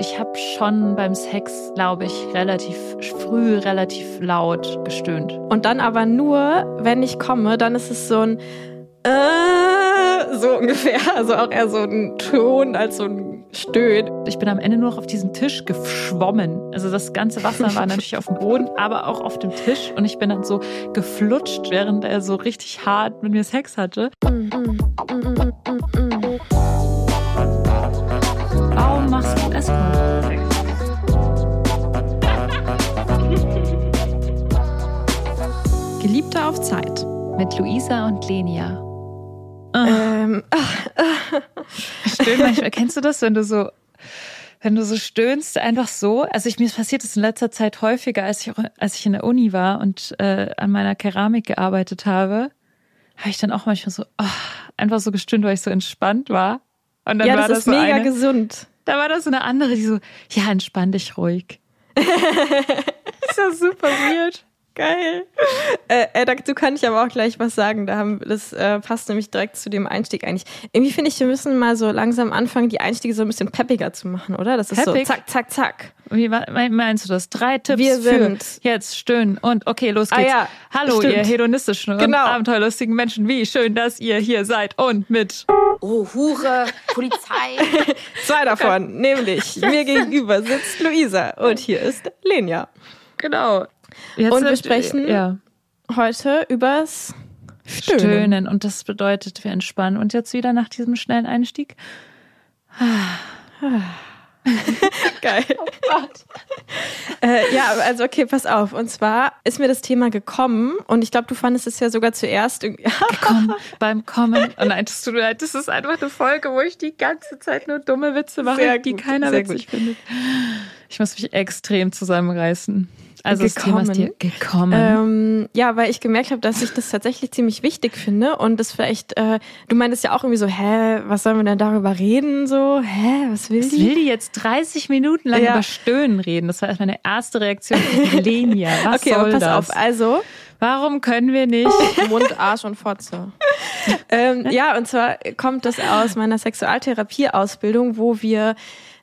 Ich habe schon beim Sex, glaube ich, relativ früh, relativ laut gestöhnt. Und dann aber nur, wenn ich komme, dann ist es so ein äh, so ungefähr. Also auch eher so ein Ton als so ein Stöhn. Ich bin am Ende nur noch auf diesem Tisch geschwommen. Also das ganze Wasser war natürlich auf dem Boden, aber auch auf dem Tisch. Und ich bin dann so geflutscht, während er so richtig hart mit mir Sex hatte. Warum machst du Escort? Geliebte auf Zeit. Mit Luisa und Lenia. Ähm, Stöhnen manchmal. Kennst du das, wenn du so, wenn du so stöhnst, einfach so? Also ich, mir passiert das in letzter Zeit häufiger, als ich als ich in der Uni war und äh, an meiner Keramik gearbeitet habe, habe ich dann auch manchmal so oh, einfach so gestöhnt, weil ich so entspannt war. Und dann ja, war das das ist so mega eine, gesund. Da war das so eine andere, die so, ja, entspann dich ruhig. ist ja super weird. Geil. Äh, dazu kann ich aber auch gleich was sagen. Da haben, das äh, passt nämlich direkt zu dem Einstieg eigentlich. Irgendwie finde ich, wir müssen mal so langsam anfangen, die Einstiege so ein bisschen peppiger zu machen, oder? Das ist Peppig? so zack, zack, zack. Wie me- meinst du das? Drei Tipps Wir sind- für jetzt stöhnen und okay, los Ah geht's. ja, Hallo, stimmt. ihr hedonistischen und Genau. abenteuerlustigen Menschen. Wie schön, dass ihr hier seid und mit Oh, Hure, Polizei. Zwei davon, nämlich mir gegenüber sitzt Luisa und hier ist Lenia. genau. Jetzt Und wir sprechen ja, Heute übers Stöhnen. stöhnen und das bedeutet, wir entspannen. Und jetzt wieder nach diesem schnellen Einstieg. Geil. Äh, ja, also okay, pass auf. Und zwar ist mir das Thema gekommen und ich glaube, du fandest es ja sogar zuerst. Komm, beim Kommen. Und nein, das tut mir leid, das ist einfach eine Folge, wo ich die ganze Zeit nur dumme Witze mache, die gut, keiner sehr witzig findet. Ich muss mich extrem zusammenreißen. Also das Gekommen. Thema ist dir gekommen. Ähm, ja, weil ich gemerkt habe, dass ich das tatsächlich ziemlich wichtig finde und das vielleicht, äh, du meintest ja auch irgendwie so, hä, was sollen wir denn darüber reden? So, hä, was will Was die? will die jetzt 30 Minuten lang Ja. über Stöhnen reden? Das war erst meine erste Reaktion. Lenia, was okay, soll aber pass das? auf, also Warum können wir nicht? Mund, Arsch und Fotze. ähm, ja, und zwar kommt das aus meiner Sexualtherapie-Ausbildung, wo wir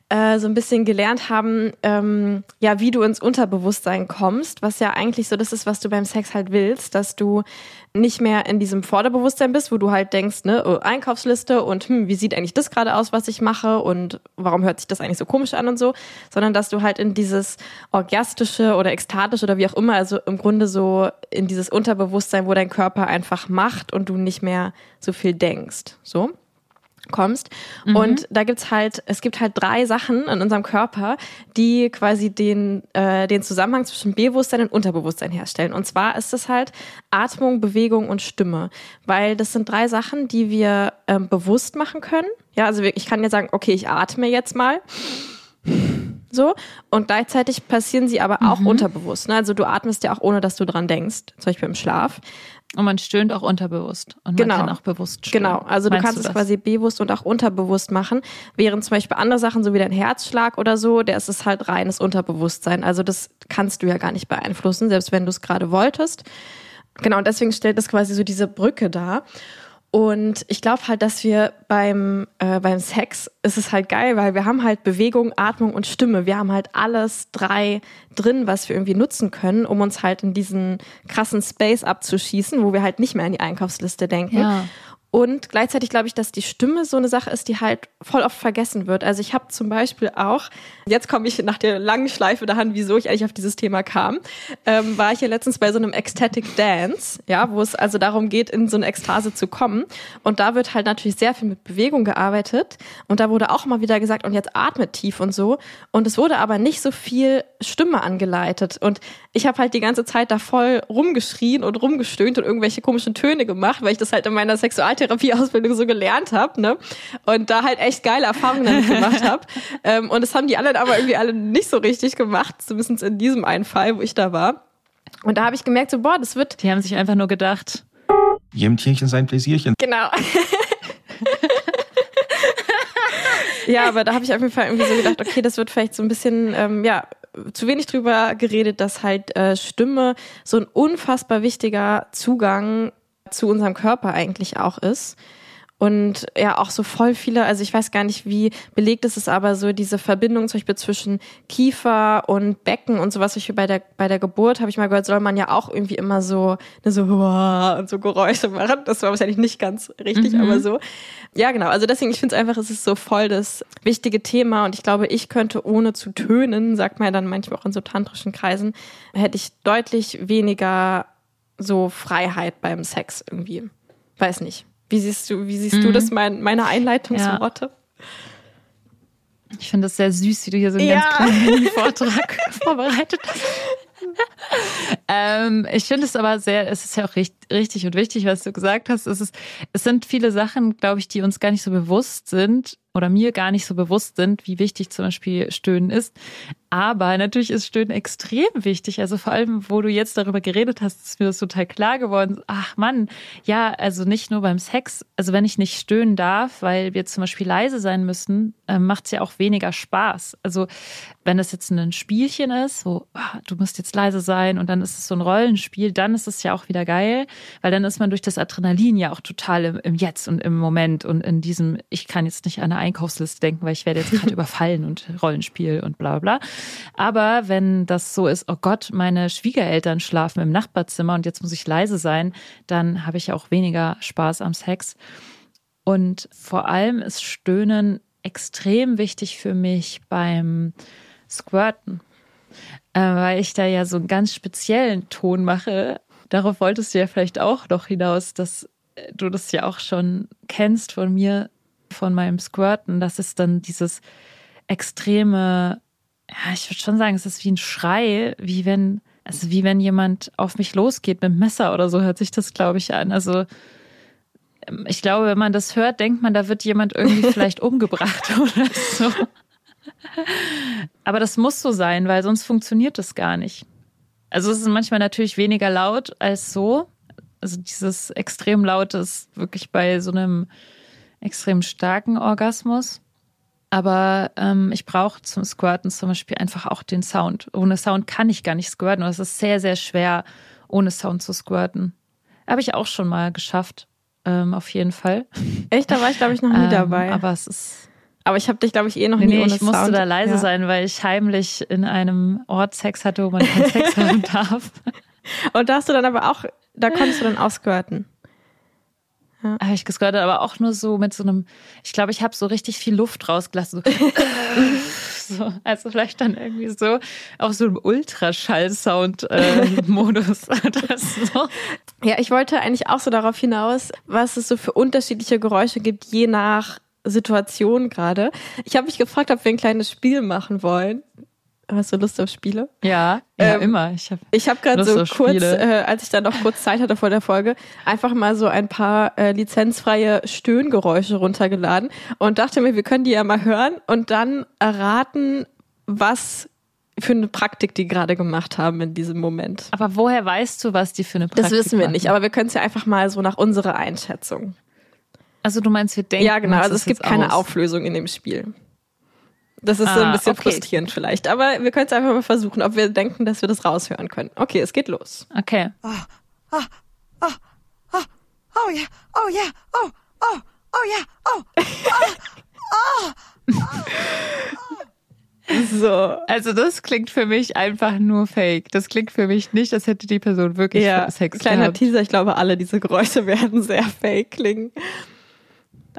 äh, so ein bisschen gelernt haben, ähm, ja, wie du ins Unterbewusstsein kommst, was ja eigentlich so das ist, was du beim Sex halt willst, dass du nicht mehr in diesem Vorderbewusstsein bist, wo du halt denkst, ne, oh, Einkaufsliste und hm, wie sieht eigentlich das gerade aus, was ich mache und warum hört sich das eigentlich so komisch an und so, sondern dass du halt in dieses orgiastische oder ekstatische oder wie auch immer, also im Grunde so in dieses Unterbewusstsein, wo dein Körper einfach macht und du nicht mehr so viel denkst, so kommst. Und da gibt's halt, es gibt halt drei Sachen in unserem Körper, die quasi den, äh, den Zusammenhang zwischen Bewusstsein und Unterbewusstsein herstellen. Und zwar ist es halt Atmung, Bewegung und Stimme. Weil das sind drei Sachen, die wir ähm, bewusst machen können. Ja, also ich kann jetzt sagen, okay, ich atme jetzt mal. So. Und gleichzeitig passieren sie aber auch unterbewusst. Ne? Also du atmest ja auch ohne, dass du dran denkst. Zum Beispiel im Schlaf. Und man stöhnt auch unterbewusst. Und Genau. man kann auch bewusst stöhnen. Genau, also du Meinst kannst es das? quasi bewusst und auch unterbewusst machen, während zum Beispiel andere Sachen, so wie dein Herzschlag oder so, der ist es halt reines Unterbewusstsein. Also das kannst du ja gar nicht beeinflussen, selbst wenn du es gerade wolltest. Genau, und deswegen stellt das quasi so diese Brücke dar. Und ich glaube halt, dass wir beim, äh, beim Sex ist es halt geil, weil wir haben halt Bewegung, Atmung und Stimme. Wir haben halt alles drei drin, was wir irgendwie nutzen können, um uns halt in diesen krassen Space abzuschießen, wo wir halt nicht mehr an die Einkaufsliste denken. Ja. Und gleichzeitig glaube ich, dass die Stimme so eine Sache ist, die halt voll oft vergessen wird. Also ich habe zum Beispiel auch, jetzt komme ich nach der langen Schleife daran, wieso ich eigentlich auf dieses Thema kam, ähm, war ich ja letztens bei so einem Ecstatic Dance, ja, wo es also darum geht, in so eine Ekstase zu kommen. Und da wird halt natürlich sehr viel mit Bewegung gearbeitet. Und da wurde auch mal wieder gesagt, und jetzt atmet tief und so. Und es wurde aber nicht so viel Stimme angeleitet. Und ich habe halt die ganze Zeit da voll rumgeschrien und rumgestöhnt und irgendwelche komischen Töne gemacht, weil ich das halt in meiner Sexualtherapieausbildung so gelernt habe, ne? Und da halt echt geile Erfahrungen damit gemacht habe. Ähm, und das haben die anderen aber irgendwie alle nicht so richtig gemacht, zumindest in diesem einen Fall, wo ich da war. Und da habe ich gemerkt, so, boah, das wird Die haben sich einfach nur gedacht, Jedem Tierchen sein Pläsierchen. Genau. ja, aber da habe ich auf jeden Fall irgendwie so gedacht, okay, das wird vielleicht so ein bisschen, ähm, ja, zu wenig drüber geredet, dass halt äh, Stimme so ein unfassbar wichtiger Zugang zu unserem Körper eigentlich auch ist. und ja auch so voll viele, also ich weiß gar nicht, wie belegt ist es aber so diese Verbindung zum Beispiel zwischen Kiefer und Becken und sowas, wie bei der, bei der Geburt, habe ich mal gehört, soll man ja auch irgendwie immer so, ne, so, und so Geräusche machen. Das war wahrscheinlich nicht ganz richtig, mhm. aber so. Ja, genau. Also deswegen, ich finde es einfach, es ist so voll das wichtige Thema und ich glaube, ich könnte ohne zu tönen, sagt man ja dann manchmal auch in so tantrischen Kreisen, hätte ich deutlich weniger so Freiheit beim Sex irgendwie. Weiß nicht. Wie siehst du, wie siehst mhm. du das, mein, meine Einleitungsworte? Ja. Ich finde es sehr süß, wie du hier so einen ja. ganz kleinen Vortrag vorbereitet hast. ähm, ich finde es aber sehr, es ist ja auch richtig, richtig und wichtig, was du gesagt hast. Es, ist, es sind viele Sachen, glaube ich, die uns gar nicht so bewusst sind oder mir gar nicht so bewusst sind, wie wichtig zum Beispiel Stöhnen ist. Aber natürlich ist Stöhnen extrem wichtig. Also vor allem, wo du jetzt darüber geredet hast, ist mir das total klar geworden. Ach Mann, ja, also nicht nur beim Sex. Also wenn ich nicht stöhnen darf, weil wir zum Beispiel leise sein müssen, äh, macht es ja auch weniger Spaß. Also wenn das jetzt ein Spielchen ist, so ah, du musst jetzt leise sein und dann ist es so ein Rollenspiel, dann ist es ja auch wieder geil, weil dann ist man durch das Adrenalin ja auch total im, im Jetzt und im Moment und in diesem, ich kann jetzt nicht an eine Einkaufsliste denken, weil ich werde jetzt gerade überfallen und Rollenspiel und bla bla. Aber wenn das so ist, oh Gott, meine Schwiegereltern schlafen im Nachbarzimmer und jetzt muss ich leise sein, dann habe ich auch weniger Spaß am Sex. Und vor allem ist Stöhnen extrem wichtig für mich beim Squirten, äh, weil ich da ja so einen ganz speziellen Ton mache. Darauf wolltest du ja vielleicht auch noch hinaus, dass du das ja auch schon kennst von mir, von meinem Squirten. Das ist dann dieses extreme, ja, ich würde schon sagen, es ist wie ein Schrei, wie wenn, also wie wenn jemand auf mich losgeht mit dem Messer oder so, hört sich das, glaube ich, an. Also ähm, ich glaube, wenn man das hört, denkt man, da wird jemand irgendwie vielleicht umgebracht oder so. Aber das muss so sein, weil sonst funktioniert das gar nicht. Also es ist manchmal natürlich weniger laut als so. Also dieses extrem laute ist wirklich bei so einem extrem starken Orgasmus. Aber ähm, ich brauche zum Squirten zum Beispiel einfach auch den Sound. Ohne Sound kann ich gar nicht squirten. Und es ist sehr, sehr schwer, ohne Sound zu squirten. Habe ich auch schon mal geschafft, ähm, auf jeden Fall. Echt? Da war ich, glaube ich, noch nie ähm, dabei. Aber es ist aber ich habe dich, glaube ich, eh noch nee, nie nee, ohne ich musste Sound. da leise ja. sein, weil ich heimlich in einem Ort Sex hatte, wo man keinen Sex haben darf. Und da hast du dann aber auch, da konntest du dann ausgehörten. Ja. Habe ich gesquirtet, aber auch nur so mit so einem, ich glaube, ich habe so richtig viel Luft rausgelassen. So, so, also vielleicht dann irgendwie so auf so einem Ultraschall-Sound-Modus. Äh, so. Ja, ich wollte eigentlich auch so darauf hinaus, was es so für unterschiedliche Geräusche gibt, je nach Situation gerade. Ich habe mich gefragt, ob wir ein kleines Spiel machen wollen. Hast du Lust auf Spiele? Ja, ja ähm, immer. Ich habe ich hab gerade so kurz, äh, als ich dann noch kurz Zeit hatte vor der Folge, einfach mal so ein paar äh, lizenzfreie Stöhngeräusche runtergeladen und dachte mir, wir können die ja mal hören und dann erraten, was für eine Praktik die gerade gemacht haben in diesem Moment. Aber woher weißt du, was die für eine Praktik Das wissen wir machen? nicht, aber wir können es ja einfach mal so nach unserer Einschätzung. Also du meinst, wir denken. Ja, genau. Also es gibt keine aus. Auflösung in dem Spiel. Das ist ah, so ein ah, bisschen okay. frustrierend vielleicht. Aber wir können es einfach mal versuchen, ob wir denken, dass wir das raushören können. Okay, es geht los. Okay. Oh, oh, oh, oh, oh yeah, oh yeah, oh, oh, oh yeah, oh, oh, oh, oh. So. Also das klingt für mich einfach nur fake. Das klingt für mich nicht, als hätte die Person wirklich ja, Sex kleiner gehabt. Teaser, ich glaube, alle diese Geräusche werden sehr fake klingen.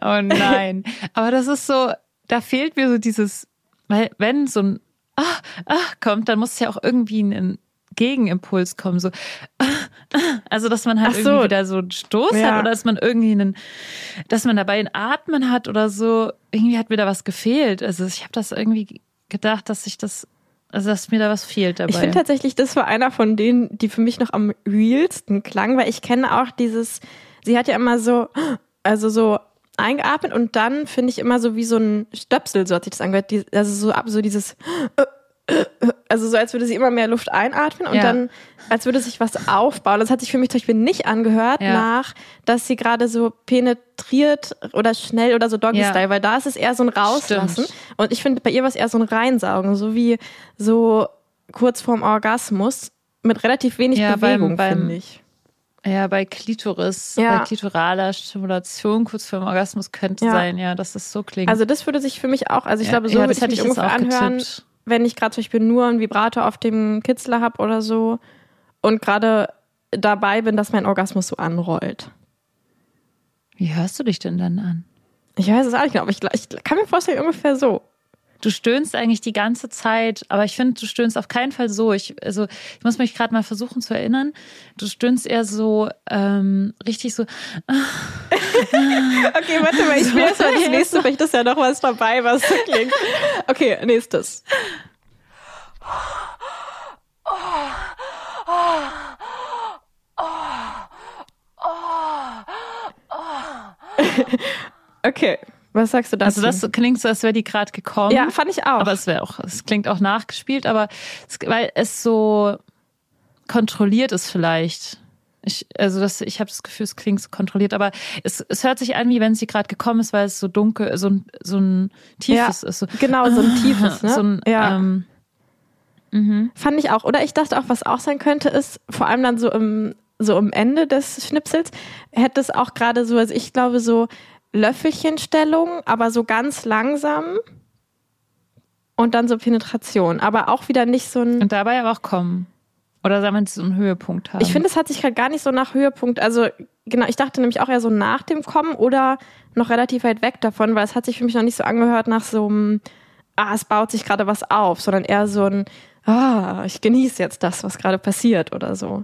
Oh nein. Aber das ist so, da fehlt mir so dieses, weil wenn so ein ah, ah kommt, dann muss ja auch irgendwie ein Gegenimpuls kommen, so also dass man halt so. irgendwie wieder so einen Stoß ja. hat oder dass man irgendwie einen, dass man dabei ein Atmen hat oder so. Irgendwie hat mir da was gefehlt. Also ich habe das irgendwie gedacht, dass ich das also, dass mir da was fehlt dabei. Ich finde tatsächlich, das war einer von denen, die für mich noch am realsten klang, weil ich kenne auch dieses, sie hat ja immer so, also so eingeatmet und dann finde ich immer so wie so ein Stöpsel, so hat sich das angehört. Die, also so ab, so dieses, also so als würde sie immer mehr Luft einatmen und ja. dann als würde sich was aufbauen. Das hat sich für mich zum Beispiel nicht angehört ja. nach, dass sie gerade so penetriert oder schnell oder so Doggy-Style, ja. weil da ist es eher so ein Rauslassen. Stimmt. Und ich finde bei ihr war es eher so ein Reinsaugen, so wie so kurz vorm Orgasmus mit relativ wenig Bewegung, finde ich. Ja, bei Klitoris, Ja. bei klitoraler Stimulation kurz vor dem Orgasmus könnte Ja. sein, ja, dass es so klingt. Also das würde sich für mich auch, also ich ja, glaube, so ja, würde das ich hätte mich ungefähr auch anhören, getippt. wenn ich gerade zum Beispiel nur einen Vibrator auf dem Kitzler habe oder so und gerade dabei bin, dass mein Orgasmus so anrollt. Wie hörst du dich denn dann an? Ich weiß es auch nicht genau, aber ich, ich kann mir vorstellen, ungefähr so. Du stöhnst eigentlich die ganze Zeit, aber ich finde, du stöhnst auf keinen Fall so. Ich, also, ich muss mich gerade mal versuchen zu erinnern. Du stöhnst eher so ähm, richtig so. Okay, warte mal, ich spiele erst mal das nächste, vielleicht ist ja noch was dabei, was so klingt. Okay, nächstes. Okay, was sagst du dazu? Also das klingt so, als wäre die gerade gekommen. ja, fand ich auch. Aber es wäre auch, es klingt auch nachgespielt, aber es, weil es so kontrolliert ist vielleicht. Ich, also das, ich habe das Gefühl, es klingt so kontrolliert, aber es, es hört sich an, wie wenn sie gerade gekommen ist, weil es so dunkel, so ein, so ein tiefes ist. So, genau, so ein tiefes, ne? so ein, ja. ähm, mhm. Fand ich auch. Oder ich dachte auch, was auch sein könnte, ist vor allem dann so im, so am Ende des Schnipsels, hätte es auch gerade so, also ich glaube, so Löffelchenstellung, aber so ganz langsam. Und dann so Penetration. Aber auch wieder nicht so ein. Und dabei aber auch kommen. Oder sagen wir, so einen Höhepunkt haben. Ich finde, es hat sich gerade gar nicht so nach Höhepunkt. Also, genau, ich dachte nämlich auch eher so nach dem Kommen oder noch relativ weit weg davon, weil es hat sich für mich noch nicht so angehört nach so einem, ah, es baut sich gerade was auf, sondern eher so ein, ah, ich genieße jetzt das, was gerade passiert oder so.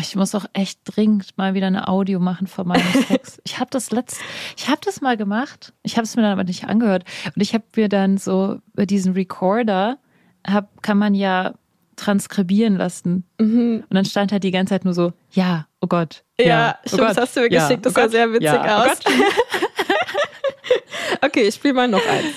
Oh, ich muss auch echt dringend mal wieder eine Audio machen von meinem Sex. Ich habe das letzt, ich habe das mal gemacht. Ich habe es mir dann aber nicht angehört. Und ich habe mir dann so bei diesen Recorder hab, kann man ja transkribieren lassen. Und dann stand halt die ganze Zeit nur so, ja, oh Gott. Ja, Ja, oh stimmt, das Gott, hast du mir ja, geschickt, das oh sah Gott, sehr witzig ja, oh aus. okay, ich spiele mal noch eins.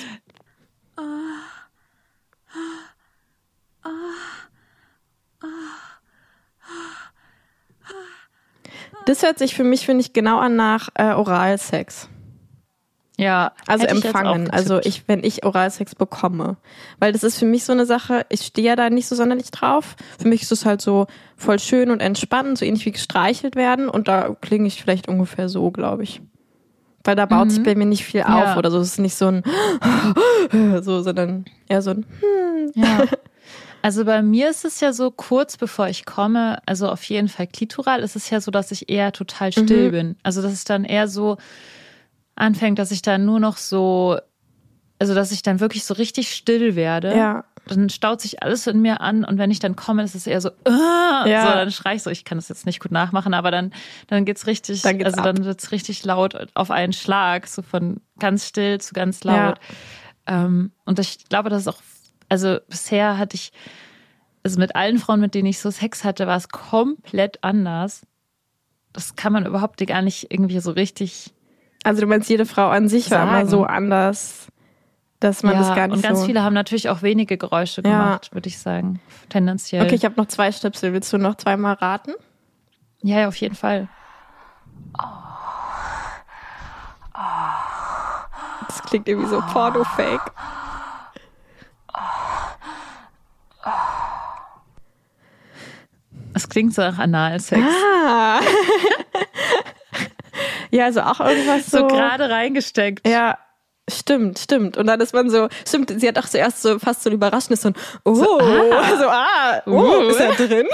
Das hört sich für mich, finde ich, genau an nach äh, Oralsex. Ja, Also hätte ich empfangen. Also ich, wenn ich Oralsex bekomme. Weil das ist für mich so eine Sache, ich stehe ja da nicht so sonderlich drauf. Für mich ist es halt so voll schön und entspannend, so ähnlich wie gestreichelt werden. Und da klinge ich vielleicht ungefähr so, glaube ich. Weil da baut sich bei mir nicht viel auf Mhm. Ja. oder so. Es ist nicht so ein so, sondern eher so ein Ja. Also bei mir ist es ja so kurz bevor ich komme, also auf jeden Fall klitoral, ist es ja so, dass ich eher total still Mhm. bin. Also dass es dann eher so anfängt, dass ich dann nur noch so, also dass ich dann wirklich so richtig still werde. ja. Dann staut sich alles in mir an und wenn ich dann komme, ist es eher so, äh, Ja. so dann schrei ich so, ich kann das jetzt nicht gut nachmachen, aber dann, dann geht's richtig, Dann geht's also ab. dann wird's richtig laut auf einen Schlag, so von ganz still zu ganz laut. Ähm, und ich glaube, das ist auch, also bisher hatte ich, also mit allen Frauen, mit denen ich so Sex hatte, war es komplett anders. Das kann man überhaupt gar nicht irgendwie so richtig. Also du meinst, jede Frau an sich war immer Sagen. so anders, dass man das gar nicht und ganz so... viele haben natürlich auch wenige Geräusche Ja. gemacht, würde ich sagen. Tendenziell. Okay, ich habe noch zwei Schnipsel. Willst du noch zweimal raten? ja, ja, auf jeden Fall. Das klingt irgendwie so Porno-Fake. Klingt so nach Analsex. Ah. ja, also auch irgendwas so. so gerade reingesteckt. Ja, stimmt, stimmt. Und dann ist man so, stimmt, sie hat auch zuerst so fast so ein überraschendes so ein, oh, so, ah. so, ah, oh, Uh. ist er drin?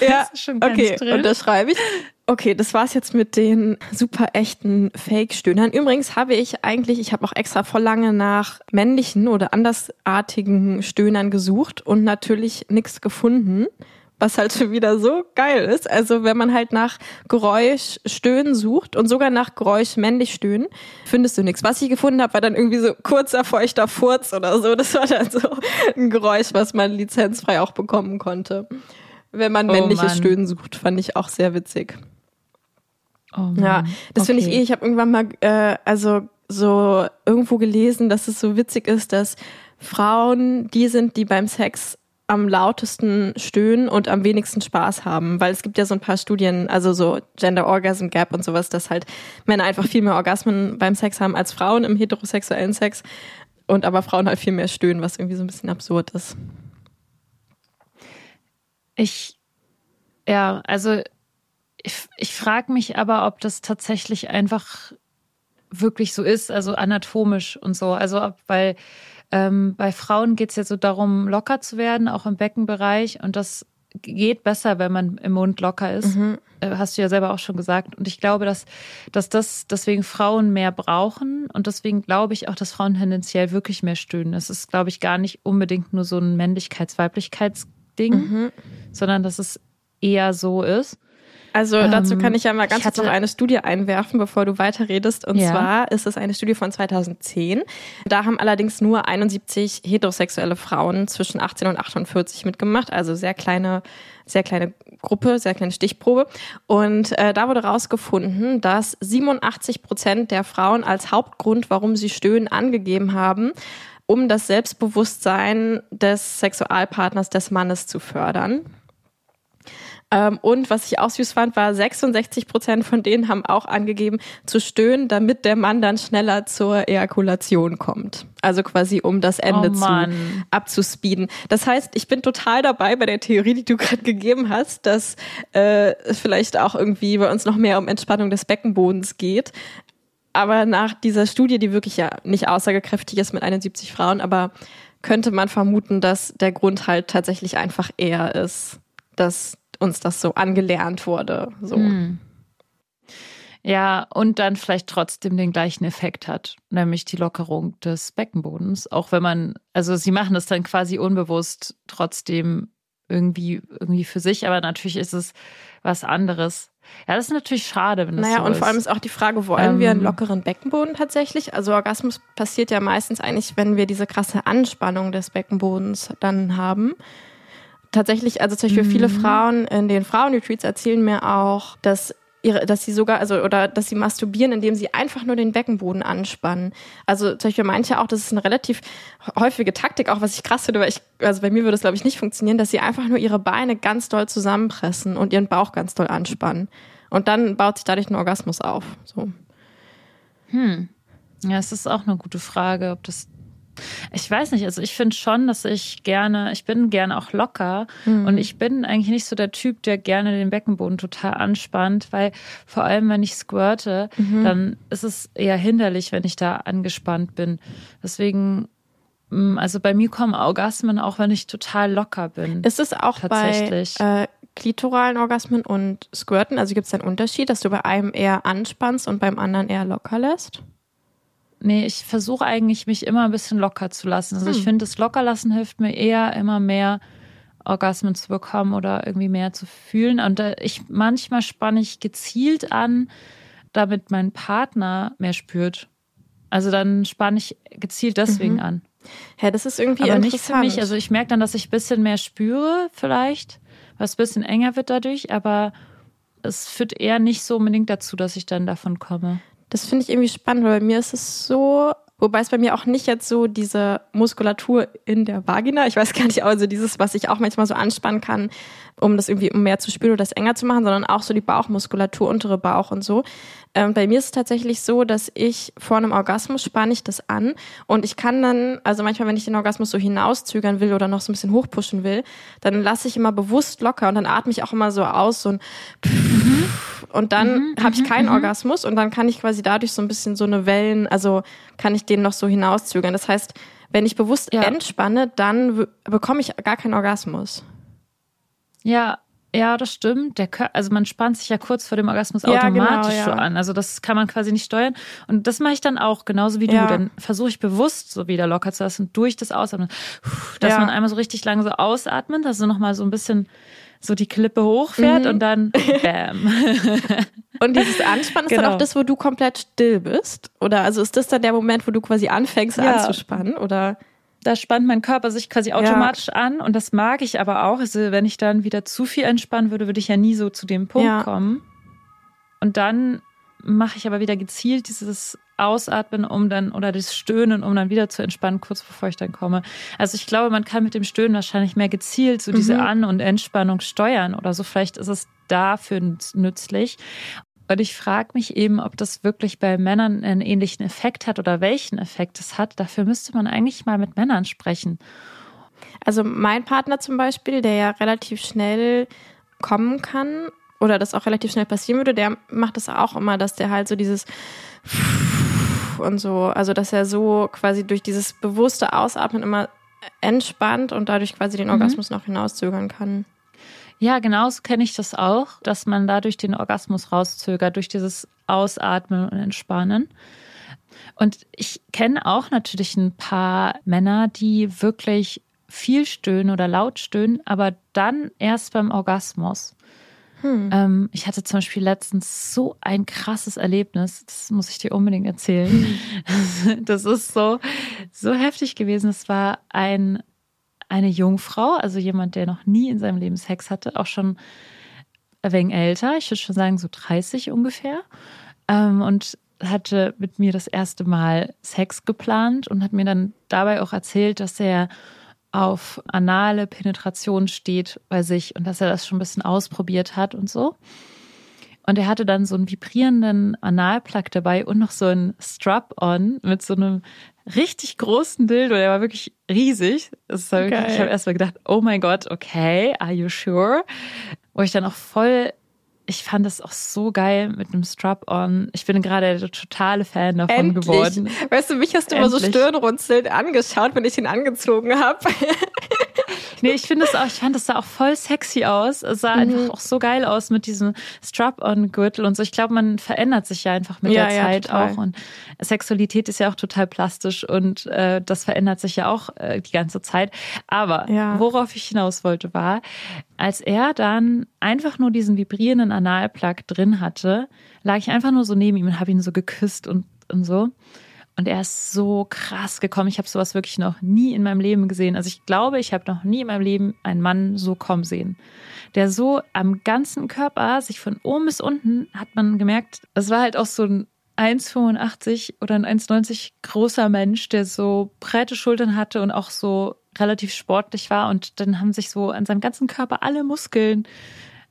ja, ist schon ganz okay, unterschreibe ich. Okay, das war's jetzt mit den super echten Fake-Stöhnern. Übrigens habe ich eigentlich, ich habe auch extra voll lange nach männlichen oder andersartigen Stöhnern gesucht und natürlich nichts gefunden, was halt schon wieder so geil ist. Also wenn man halt nach Geräusch Stöhnen sucht und sogar nach Geräusch männlich Stöhnen, findest du nichts. Was ich gefunden habe, war dann irgendwie so kurzer feuchter Furz oder so. Das war dann so ein Geräusch, was man lizenzfrei auch bekommen konnte. Wenn man Oh männliches Mann. Stöhnen sucht, fand ich auch sehr witzig. Oh. Ja, das finde ich Okay. eh. Ich habe irgendwann mal, äh, also so irgendwo gelesen, dass es so witzig ist, dass Frauen die sind, die beim Sex am lautesten stöhnen und am wenigsten Spaß haben, weil es gibt ja so ein paar Studien, also so Gender Orgasm Gap und sowas, dass halt Männer einfach viel mehr Orgasmen beim Sex haben als Frauen im heterosexuellen Sex und aber Frauen halt viel mehr stöhnen, was irgendwie so ein bisschen absurd ist. Ich, ja, also ich, ich frage mich aber, ob das tatsächlich einfach wirklich so ist, also anatomisch und so. Also ob, weil ähm, bei Frauen geht es ja so darum, locker zu werden, auch im Beckenbereich. Und das geht besser, wenn man im Mund locker ist. Mhm. Äh, hast du ja selber auch schon gesagt. Und ich glaube, dass, dass das deswegen Frauen mehr brauchen. Und deswegen glaube ich auch, dass Frauen tendenziell wirklich mehr stöhnen. Es ist, glaube ich, gar nicht unbedingt nur so ein Männlichkeits-Weiblichkeitsding, mhm. sondern dass es eher so ist. Also dazu kann ähm, ich ja mal ganz kurz noch eine Studie einwerfen, bevor du weiterredest. Und ja. zwar ist es eine Studie von 2010. Da haben allerdings nur 71 heterosexuelle Frauen zwischen 18 und 48 mitgemacht. Also sehr kleine, sehr kleine Gruppe, sehr kleine Stichprobe. Und äh, da wurde rausgefunden, dass 87 Prozent der Frauen als Hauptgrund, warum sie stöhnen, angegeben haben, um das Selbstbewusstsein des Sexualpartners des Mannes zu fördern. Ähm, und was ich auch süß fand, war 66 Prozent von denen haben auch angegeben zu stöhnen, damit der Mann dann schneller zur Ejakulation kommt. Also quasi um das Ende oh zu abzuspeeden. Das heißt, ich bin total dabei bei der Theorie, die du gerade gegeben hast, dass äh, es vielleicht auch irgendwie bei uns noch mehr um Entspannung des Beckenbodens geht. Aber nach dieser Studie, die wirklich ja nicht aussagekräftig ist mit 71 Frauen, aber könnte man vermuten, dass der Grund halt tatsächlich einfach eher ist, dass uns das so angelernt wurde. So. Hm. Ja, und dann vielleicht trotzdem den gleichen Effekt hat, nämlich die Lockerung des Beckenbodens. Auch wenn man, also sie machen das dann quasi unbewusst trotzdem irgendwie, irgendwie für sich, aber natürlich ist es was anderes. Ja, das ist natürlich schade, wenn das naja, so und vor allem ist auch die Frage, wollen ähm, wir einen lockeren Beckenboden tatsächlich? Also Orgasmus passiert ja meistens eigentlich, wenn wir diese krasse Anspannung des Beckenbodens dann haben tatsächlich, also zum Beispiel mhm. viele Frauen in den Frauenretreats erzählen mir auch, dass ihre, dass sie sogar, also oder dass sie masturbieren, indem sie einfach nur den Beckenboden anspannen. Also zum Beispiel manche auch, das ist eine relativ häufige Taktik, auch was ich krass finde, weil ich, also bei mir würde es glaube ich nicht funktionieren, dass sie einfach nur ihre Beine ganz doll zusammenpressen und ihren Bauch ganz doll anspannen. Und dann baut sich dadurch ein Orgasmus auf. So. Hm. Ja, es ist auch eine gute Frage, ob das ich weiß nicht, also ich finde schon, dass ich gerne, ich bin gerne auch locker mhm. und ich bin eigentlich nicht so der Typ, der gerne den Beckenboden total anspannt, weil vor allem, wenn ich squirte, mhm. dann ist es eher hinderlich, wenn ich da angespannt bin. Deswegen, mm, also bei mir kommen Orgasmen auch, wenn ich total locker bin. Ist es auch tatsächlich. bei äh, klitoralen Orgasmen und Squirten? Also gibt es einen Unterschied, dass du bei einem eher anspannst und beim anderen eher locker lässt? Nee, ich versuche eigentlich, mich immer ein bisschen locker zu lassen. Also hm. ich finde, das Lockerlassen hilft mir eher, immer mehr Orgasmen zu bekommen oder irgendwie mehr zu fühlen. Und äh, ich manchmal spanne ich gezielt an, damit mein Partner mehr spürt. Also dann spanne ich gezielt deswegen mhm. an. Ja, das ist irgendwie Aber nicht für mich. Also ich merke dann, dass ich ein bisschen mehr spüre, vielleicht, was ein bisschen enger wird dadurch, aber es führt eher nicht so unbedingt dazu, dass ich dann davon komme. Das finde ich irgendwie spannend, weil bei mir ist es so, wobei es bei mir auch nicht jetzt so diese Muskulatur in der Vagina, ich weiß gar nicht, also dieses, was ich auch manchmal so anspannen kann, um das irgendwie mehr zu spüren oder das enger zu machen, sondern auch so die Bauchmuskulatur, untere Bauch und so. Ähm, bei mir ist es tatsächlich so, dass ich vor einem Orgasmus spanne ich das an und ich kann dann, also manchmal, wenn ich den Orgasmus so hinauszögern will oder noch so ein bisschen hochpushen will, dann lasse ich immer bewusst locker und dann atme ich auch immer so aus, so ein mhm. und dann mhm, habe ich mhm, keinen mhm. Orgasmus und dann kann ich quasi dadurch so ein bisschen so eine Wellen, also kann ich den noch so hinauszögern. Das heißt, wenn ich bewusst ja. entspanne, dann bekomme ich gar keinen Orgasmus. Ja, ja, das stimmt. Der Kör also man spannt sich ja kurz vor dem Orgasmus ja, automatisch genau, ja. so an. Also das kann man quasi nicht steuern. Und das mache ich dann auch, genauso wie ja. du. Dann versuche ich bewusst so wieder locker zu lassen durch das Ausatmen. Dass man einmal so richtig lange so ausatmet, dass so nochmal so ein bisschen so die Klippe hochfährt mhm. und dann bam. Und dieses Anspannen ist genau. dann auch das, wo du komplett still bist? Oder also ist das dann der Moment, wo du quasi anfängst anzuspannen? Oder? Da spannt mein Körper sich quasi automatisch ja. an und das mag ich aber auch. Also wenn ich dann wieder zu viel entspannen würde, würde ich ja nie so zu dem Punkt ja. kommen. Und dann mache ich aber wieder gezielt dieses Ausatmen, um dann oder das Stöhnen, um dann wieder zu entspannen, kurz bevor ich dann komme. Also ich glaube, man kann mit dem Stöhnen wahrscheinlich mehr gezielt so diese mhm. An- und Entspannung steuern oder so. Vielleicht ist es dafür nützlich. Und ich frage mich eben, ob das wirklich bei Männern einen ähnlichen Effekt hat oder welchen Effekt es hat. Dafür müsste man eigentlich mal mit Männern sprechen. Also mein Partner zum Beispiel, der ja relativ schnell kommen kann oder das auch relativ schnell passieren würde, der macht das auch immer, dass der halt so dieses und so, also dass er so quasi durch dieses bewusste Ausatmen immer entspannt und dadurch quasi den Orgasmus noch hinauszögern kann. Ja, genauso kenne ich das auch, dass man dadurch den Orgasmus rauszögert, durch dieses Ausatmen und Entspannen. Und ich kenne auch natürlich ein paar Männer, die wirklich viel stöhnen oder laut stöhnen, aber dann erst beim Orgasmus. Hm. Ähm, ich hatte zum Beispiel letztens so ein krasses Erlebnis, das muss ich dir unbedingt erzählen. Das ist so, so heftig gewesen. Es war ein, eine Jungfrau, also jemand, der noch nie in seinem Leben Sex hatte, auch schon ein wenig älter, ich würde schon sagen so 30 ungefähr. Ähm, und hatte mit mir das erste Mal Sex geplant und hat mir dann dabei auch erzählt, dass er auf anale Penetration steht bei sich und dass er das schon ein bisschen ausprobiert hat und so. Und er hatte dann so einen vibrierenden Analplug dabei und noch so einen Strap-on mit so einem richtig großen Dildo. Der war wirklich riesig. Das war wirklich, ich habe erst mal gedacht, oh mein Gott, okay, are you sure? Wo ich dann auch voll ich fand das auch so geil mit einem Strap-on. Ich bin gerade der totale Fan davon Endlich. geworden. Weißt du, mich hast du immer so Endlich. stirnrunzelnd angeschaut, wenn ich ihn angezogen habe. Nee, ich finde es auch, ich fand das sah auch voll sexy aus. Es sah einfach auch so geil aus mit diesem Strap-on-Gürtel und so. Ich glaube, man verändert sich ja einfach mit Ja, der ja, Zeit total. auch. Und Sexualität ist ja auch total plastisch und äh, das verändert sich ja auch äh, die ganze Zeit. Aber Ja. worauf ich hinaus wollte, war, als er dann einfach nur diesen vibrierenden Analplug drin hatte, lag ich einfach nur so neben ihm und habe ihn so geküsst und, und so. Und er ist so krass gekommen. Ich habe sowas wirklich noch nie in meinem Leben gesehen. Also ich glaube, ich habe noch nie in meinem Leben einen Mann so kommen sehen. Der so am ganzen Körper, sich von oben bis unten, hat man gemerkt, es war halt auch so ein 1,85 oder ein 1,90 großer Mensch, der so breite Schultern hatte und auch so relativ sportlich war. Und dann haben sich so an seinem ganzen Körper alle Muskeln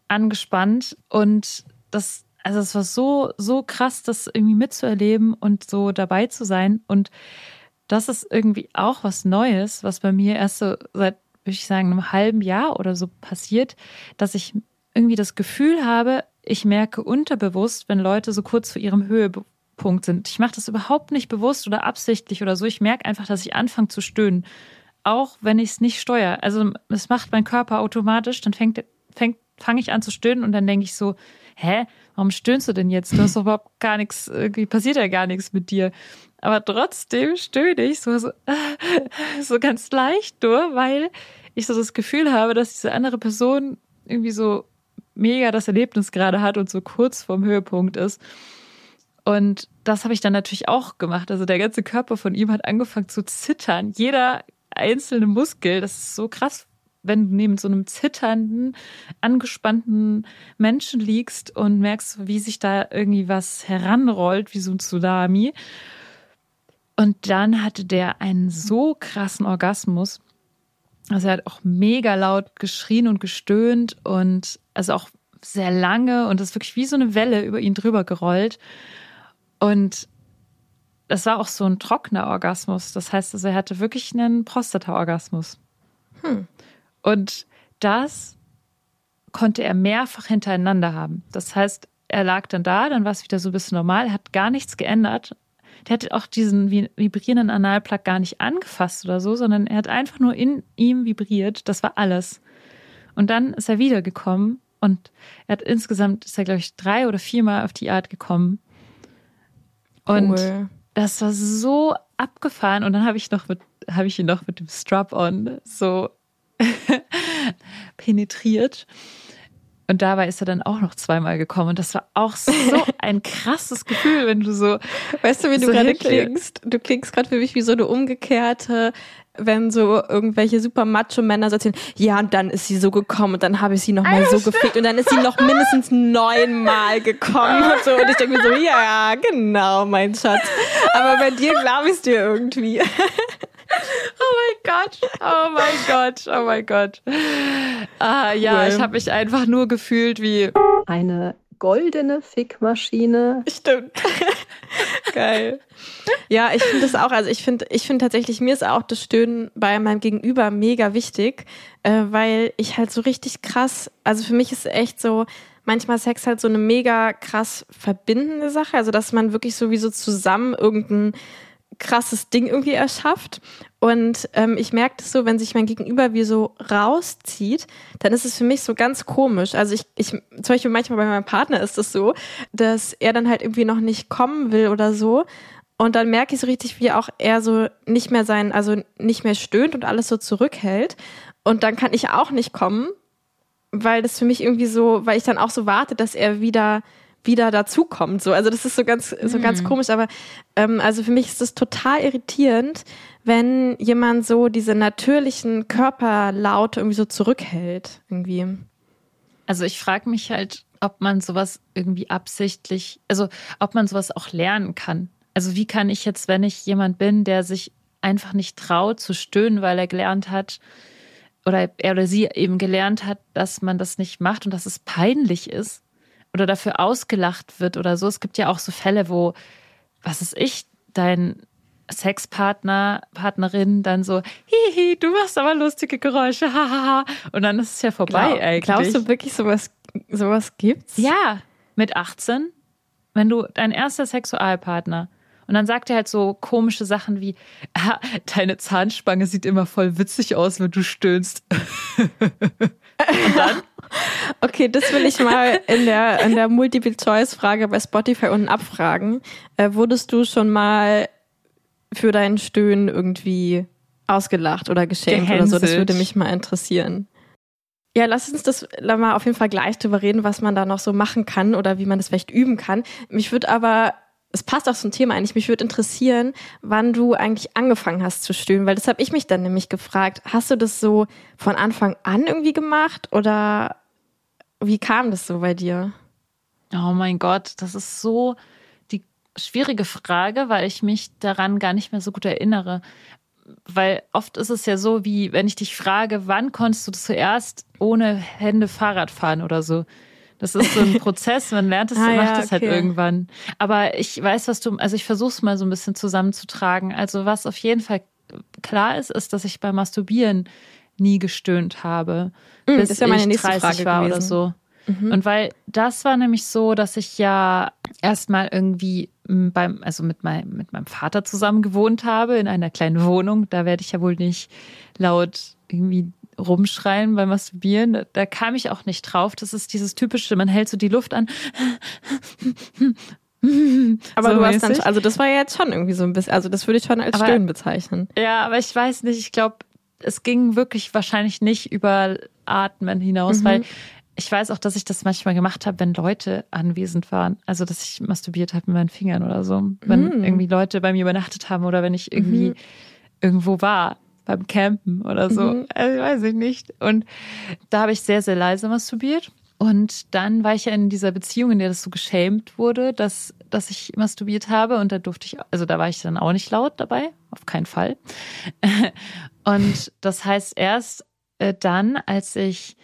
angespannt. Und das, also es war so, so krass, das irgendwie mitzuerleben und so dabei zu sein. Und das ist irgendwie auch was Neues, was bei mir erst so seit, würde ich sagen, einem halben Jahr oder so passiert, dass ich irgendwie das Gefühl habe, ich merke unterbewusst, wenn Leute so kurz vor ihrem Höhepunkt sind. Ich mache das überhaupt nicht bewusst oder absichtlich oder so. Ich merke einfach, dass ich anfange zu stöhnen. Auch wenn ich es nicht steuere. Also es macht mein Körper automatisch, dann fängt, fängt, fange ich an zu stöhnen und dann denke ich so, hä, warum stöhnst du denn jetzt? Du hast doch überhaupt gar nichts, irgendwie passiert ja gar nichts mit dir. Aber trotzdem stöhne ich so, so, so ganz leicht nur, weil ich so das Gefühl habe, dass diese andere Person irgendwie so mega das Erlebnis gerade hat und so kurz vorm Höhepunkt ist. Und das habe ich dann natürlich auch gemacht. Also der ganze Körper von ihm hat angefangen zu zittern. Jeder einzelne Muskel, das ist so krass, wenn du neben so einem zitternden, angespannten Menschen liegst und merkst, wie sich da irgendwie was heranrollt, wie so ein Tsunami. Und dann hatte der einen so krassen Orgasmus. Also er hat auch mega laut geschrien und gestöhnt und also auch sehr lange und das ist wirklich wie so eine Welle über ihn drüber gerollt. Und das war auch so ein trockener Orgasmus. Das heißt, also er hatte wirklich einen Prostata-Orgasmus. Und das konnte er mehrfach hintereinander haben. Das heißt, er lag dann da, dann war es wieder so ein bisschen normal, er hat gar nichts geändert. Der hat auch diesen vi- vibrierenden Analplug gar nicht angefasst oder so, sondern er hat einfach nur in ihm vibriert. Das war alles. Und dann ist er wiedergekommen und er hat insgesamt, ist er glaube ich drei oder viermal auf die Art gekommen. Und Cool. das war so abgefahren und dann habe ich noch mit, habe ich ihn noch mit dem Strap-on so penetriert. Und dabei ist er dann auch noch zweimal gekommen. Und das war auch so ein krasses Gefühl, wenn du so. Weißt du, wie du So gerade hinter- klingst? Du klingst gerade für mich wie so eine umgekehrte, wenn so irgendwelche super Macho-Männer so erzählen, ja, und dann ist sie so gekommen und dann habe ich sie nochmal so gefickt und dann ist sie noch mindestens neunmal gekommen und so. Und ich denke mir so, ja, genau, mein Schatz. Aber bei dir glaube ich es dir irgendwie. Oh mein Gott, oh mein Gott, oh mein Gott. Ah, ja, Cool. ich habe mich einfach nur gefühlt wie. eine goldene Fickmaschine. Stimmt. Geil. Ja, ich finde das auch, also ich finde, ich finde tatsächlich, mir ist auch das Stöhnen bei meinem Gegenüber mega wichtig, äh, weil ich halt so richtig krass, also für mich ist echt so, manchmal Sex halt so eine mega krass verbindende Sache, also dass man wirklich sowieso zusammen irgendein krasses Ding irgendwie erschafft. Und ähm, ich merke das so, wenn sich mein Gegenüber wie so rauszieht, dann ist es für mich so ganz komisch. Also ich, ich zum Beispiel manchmal bei meinem Partner ist es das so, dass er dann halt irgendwie noch nicht kommen will oder so. Und dann merke ich so richtig, wie auch er so nicht mehr sein, also nicht mehr stöhnt und alles so zurückhält. Und dann kann ich auch nicht kommen, weil das für mich irgendwie so, weil ich dann auch so warte, dass er wieder wieder dazukommt. So, also das ist so ganz, so mhm. ganz komisch. Aber ähm, also für mich ist es total irritierend, wenn jemand so diese natürlichen Körperlaute irgendwie so zurückhält. Irgendwie. Also ich frage mich halt, ob man sowas irgendwie absichtlich, also ob man sowas auch lernen kann. Also wie kann ich jetzt, wenn ich jemand bin, der sich einfach nicht traut zu stöhnen, weil er gelernt hat, oder er oder sie eben gelernt hat, dass man das nicht macht und dass es peinlich ist, oder dafür ausgelacht wird oder so. Es gibt ja auch so Fälle, wo, was ist ich, dein Sexpartner, Partnerin dann so, hihi, du machst aber lustige Geräusche, hahaha. Und dann ist es ja vorbei Glaub, eigentlich. Glaubst du wirklich, sowas, sowas gibt's? Ja, mit 18, wenn du dein erster Sexualpartner und dann sagt er halt so komische Sachen wie, ah, deine Zahnspange sieht immer voll witzig aus, wenn du stöhnst. und dann? Okay, das will ich mal in der, in der Multiple-Choice-Frage bei Spotify unten abfragen. Äh, wurdest du schon mal für deinen Stöhnen irgendwie ausgelacht oder geschämt Gehänselt. oder so? Das würde mich mal interessieren. Ja, lass uns das mal auf jeden Fall gleich drüber reden, was man da noch so machen kann oder wie man das vielleicht üben kann. Mich würde aber es passt auch zum Thema eigentlich. Mich würde interessieren, wann du eigentlich angefangen hast zu stöhnen, weil das habe ich mich dann nämlich gefragt. Hast du das so von Anfang an irgendwie gemacht oder wie kam das so bei dir? Oh mein Gott, das ist so die schwierige Frage, weil ich mich daran gar nicht mehr so gut erinnere. Weil oft ist es ja so, wie wenn ich dich frage, wann konntest du zuerst ohne Hände Fahrrad fahren oder so. Das ist so ein Prozess, man lernt es, ah, macht es halt okay. halt irgendwann. Aber ich weiß, was du, also ich versuche es mal so ein bisschen zusammenzutragen. Also was auf jeden Fall klar ist, ist, dass ich beim Masturbieren nie gestöhnt habe, mhm, bis das ja meine ich nächste 30 Frage war gewesen. oder so. Mhm. Und weil das war nämlich so, dass ich ja erstmal irgendwie beim, also mit, mein, mit meinem Vater zusammen gewohnt habe in einer kleinen Wohnung. Da werde ich ja wohl nicht laut irgendwie rumschreien beim Masturbieren. Da kam ich auch nicht drauf. Das ist dieses typische, man hält so die Luft an. Aber so du hast dann, also das war ja jetzt schon irgendwie so ein bisschen, also das würde ich schon als aber, Stöhnen bezeichnen. Ja, aber ich weiß nicht, ich glaube, es ging wirklich wahrscheinlich nicht über Atmen hinaus, mhm. weil ich weiß auch, dass ich das manchmal gemacht habe, wenn Leute anwesend waren. Also, dass ich masturbiert habe mit meinen Fingern oder so. Wenn mhm. irgendwie Leute bei mir übernachtet haben oder wenn ich irgendwie mhm. irgendwo war beim Campen oder so. Mhm. Also, weiß ich nicht. Und da habe ich sehr, sehr leise masturbiert. Und dann war ich ja in dieser Beziehung, in der das so geschämt wurde, dass, dass ich masturbiert habe. Und da durfte ich, also da war ich dann auch nicht laut dabei, auf keinen Fall. Und das heißt, erst äh, dann, als ich,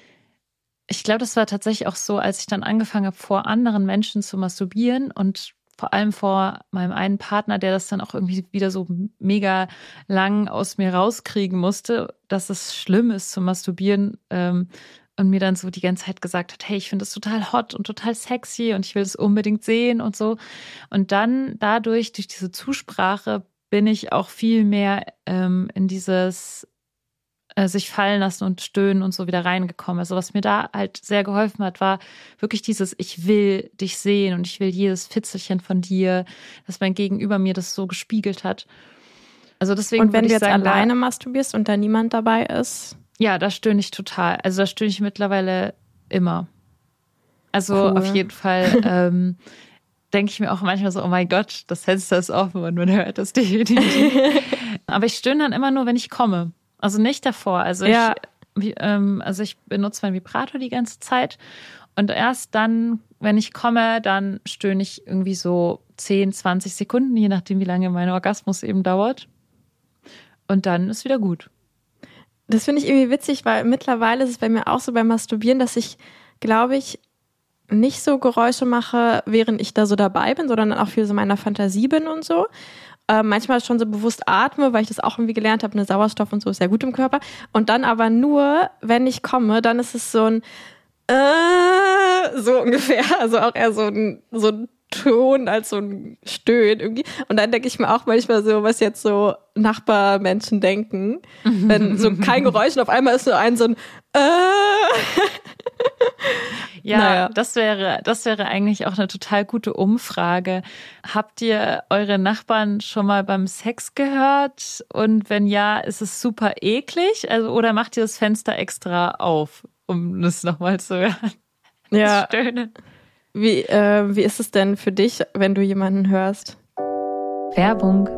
ich glaube, das war tatsächlich auch so, als ich dann angefangen habe, vor anderen Menschen zu masturbieren und vor allem vor meinem einen Partner, der das dann auch irgendwie wieder so mega lang aus mir rauskriegen musste, dass es schlimm ist zu masturbieren ähm, und mir dann so die ganze Zeit gesagt hat, hey, ich finde das total hot und total sexy und ich will es unbedingt sehen und so. Und dann dadurch, durch diese Zusprache, bin ich auch viel mehr ähm, in dieses äh, sich fallen lassen und stöhnen und so wieder reingekommen. Also was mir da halt sehr geholfen hat, war wirklich dieses, ich will dich sehen und ich will jedes Fitzelchen von dir, dass mein Gegenüber mir das so gespiegelt hat. Also deswegen. Und wenn du jetzt sagen, alleine masturbierst und da niemand dabei ist? Ja, da stöhne ich total. Also da stöhne ich mittlerweile immer. Also cool. auf jeden Fall ähm, denke ich mir auch manchmal so, oh mein Gott, das Fenster ist offen und man hört das definitiv. Aber ich stöhne dann immer nur, wenn ich komme. Also nicht davor. Also, ja. ich, ähm, also ich benutze meinen Vibrator die ganze Zeit. Und erst dann, wenn ich komme, dann stöhne ich irgendwie so 10, 20 Sekunden, je nachdem, wie lange mein Orgasmus eben dauert. Und dann ist wieder gut. Das finde ich irgendwie witzig, weil mittlerweile ist es bei mir auch so beim Masturbieren, dass ich, glaube ich, nicht so Geräusche mache, während ich da so dabei bin, sondern auch viel so meiner Fantasie bin und so. Äh, manchmal schon so bewusst atme, weil ich das auch irgendwie gelernt habe, eine Sauerstoff und so ist sehr gut im Körper. Und dann aber nur, wenn ich komme, dann ist es so ein äh, so ungefähr, also auch eher so ein, so ein Ton als so ein Stöhnen irgendwie. Und dann denke ich mir auch manchmal so, was jetzt so Nachbarmenschen denken, wenn so kein Geräusch und auf einmal ist so ein so ein äh. Ja, Naja. das wäre, das wäre eigentlich auch eine total gute Umfrage. Habt ihr eure Nachbarn schon mal beim Sex gehört? Und wenn ja, ist es super eklig? Also, oder macht ihr das Fenster extra auf, um das nochmal zu hören? Ja, Das Stöhnen. wie, äh, wie ist es denn für dich, wenn du jemanden hörst? Werbung.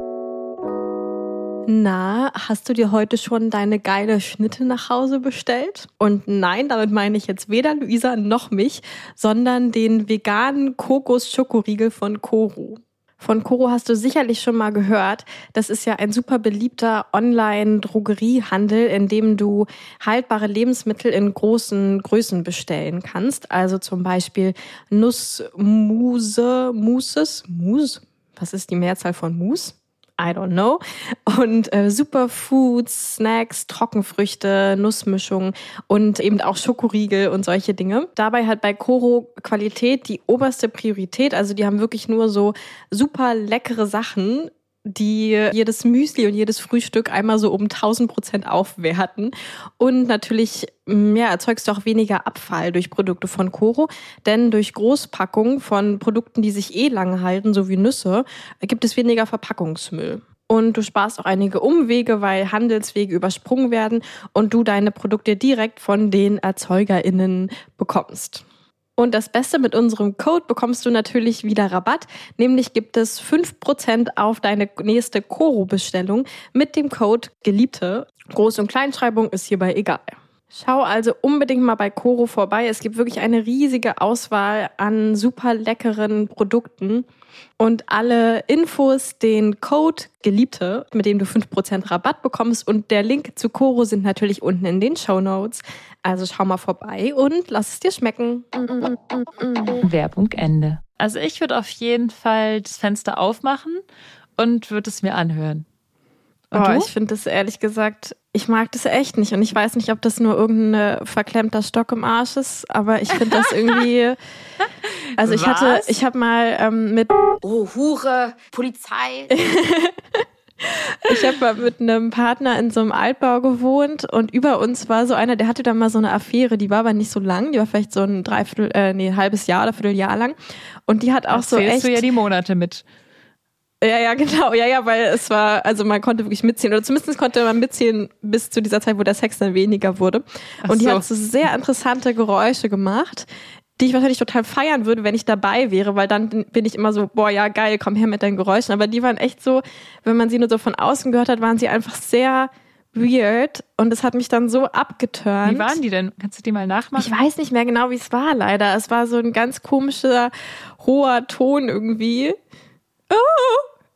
Na, hast du dir heute schon deine geile Schnitte nach Hause bestellt? Und nein, damit meine ich jetzt weder Luisa noch mich, sondern den veganen Kokos-Schokoriegel von Koro. Von Koro hast du sicherlich schon mal gehört. Das ist ja ein super beliebter Online-Drogeriehandel, in dem du haltbare Lebensmittel in großen Größen bestellen kannst. Also zum Beispiel Nussmuse, Muses, Mus? Was ist die Mehrzahl von Mus? I don't know. Und äh, Superfoods, Snacks, Trockenfrüchte, Nussmischungen und eben auch Schokoriegel und solche Dinge. Dabei hat bei Koro Qualität die oberste Priorität. Also die haben wirklich nur so super leckere Sachen, die jedes Müsli und jedes Frühstück einmal so um 1000 Prozent aufwerten. Und natürlich mm, ja, erzeugst du auch weniger Abfall durch Produkte von Koro, denn durch Großpackungen von Produkten, die sich eh lange halten, so wie Nüsse, gibt es weniger Verpackungsmüll. Und du sparst auch einige Umwege, weil Handelswege übersprungen werden und du deine Produkte direkt von den ErzeugerInnen bekommst. Und das Beste mit unserem Code bekommst du natürlich wieder Rabatt. Nämlich gibt es 5% auf deine nächste Koro-Bestellung mit dem Code Geliebte. Groß- und Kleinschreibung ist hierbei egal. Schau also unbedingt mal bei Koro vorbei. Es gibt wirklich eine riesige Auswahl an super leckeren Produkten. Und alle Infos, den Code Geliebte, mit dem du 5% Rabatt bekommst und der Link zu Koro sind natürlich unten in den Show Notes. Also schau mal vorbei und lass es dir schmecken. Werbung Ende. Also ich würde auf jeden Fall das Fenster aufmachen und würde es mir anhören. Und oh, du? ich finde das ehrlich gesagt, ich mag das echt nicht. Und ich weiß nicht, ob das nur irgendein verklemmter Stock im Arsch ist, aber ich finde das irgendwie. Also ich hatte, Was? ich habe mal ähm, mit, Oh, Hure, Polizei. ich habe mal mit einem Partner in so einem Altbau gewohnt und über uns war so einer, der hatte da mal so eine Affäre, die war aber nicht so lang, die war vielleicht so ein Dreiviertel, äh, nee, ein halbes Jahr oder Vierteljahr lang. Und die hat auch so Zählst echt. du ja die Monate mit. Ja, ja, genau. Ja, ja, weil es war, also man konnte wirklich mitzählen. Oder zumindest konnte man mitzählen bis zu dieser Zeit, wo der Sex dann weniger wurde. Ach und die so. hat so sehr interessante Geräusche gemacht, die ich wahrscheinlich total feiern würde, wenn ich dabei wäre, weil dann bin ich immer so, boah, ja, geil, komm her mit deinen Geräuschen. Aber die waren echt so, wenn man sie nur so von außen gehört hat, waren sie einfach sehr weird. Und es hat mich dann so abgeturnt. Wie waren die denn? Kannst du die mal nachmachen? Ich weiß nicht mehr genau, wie es war, leider. Es war so ein ganz komischer, hoher Ton irgendwie.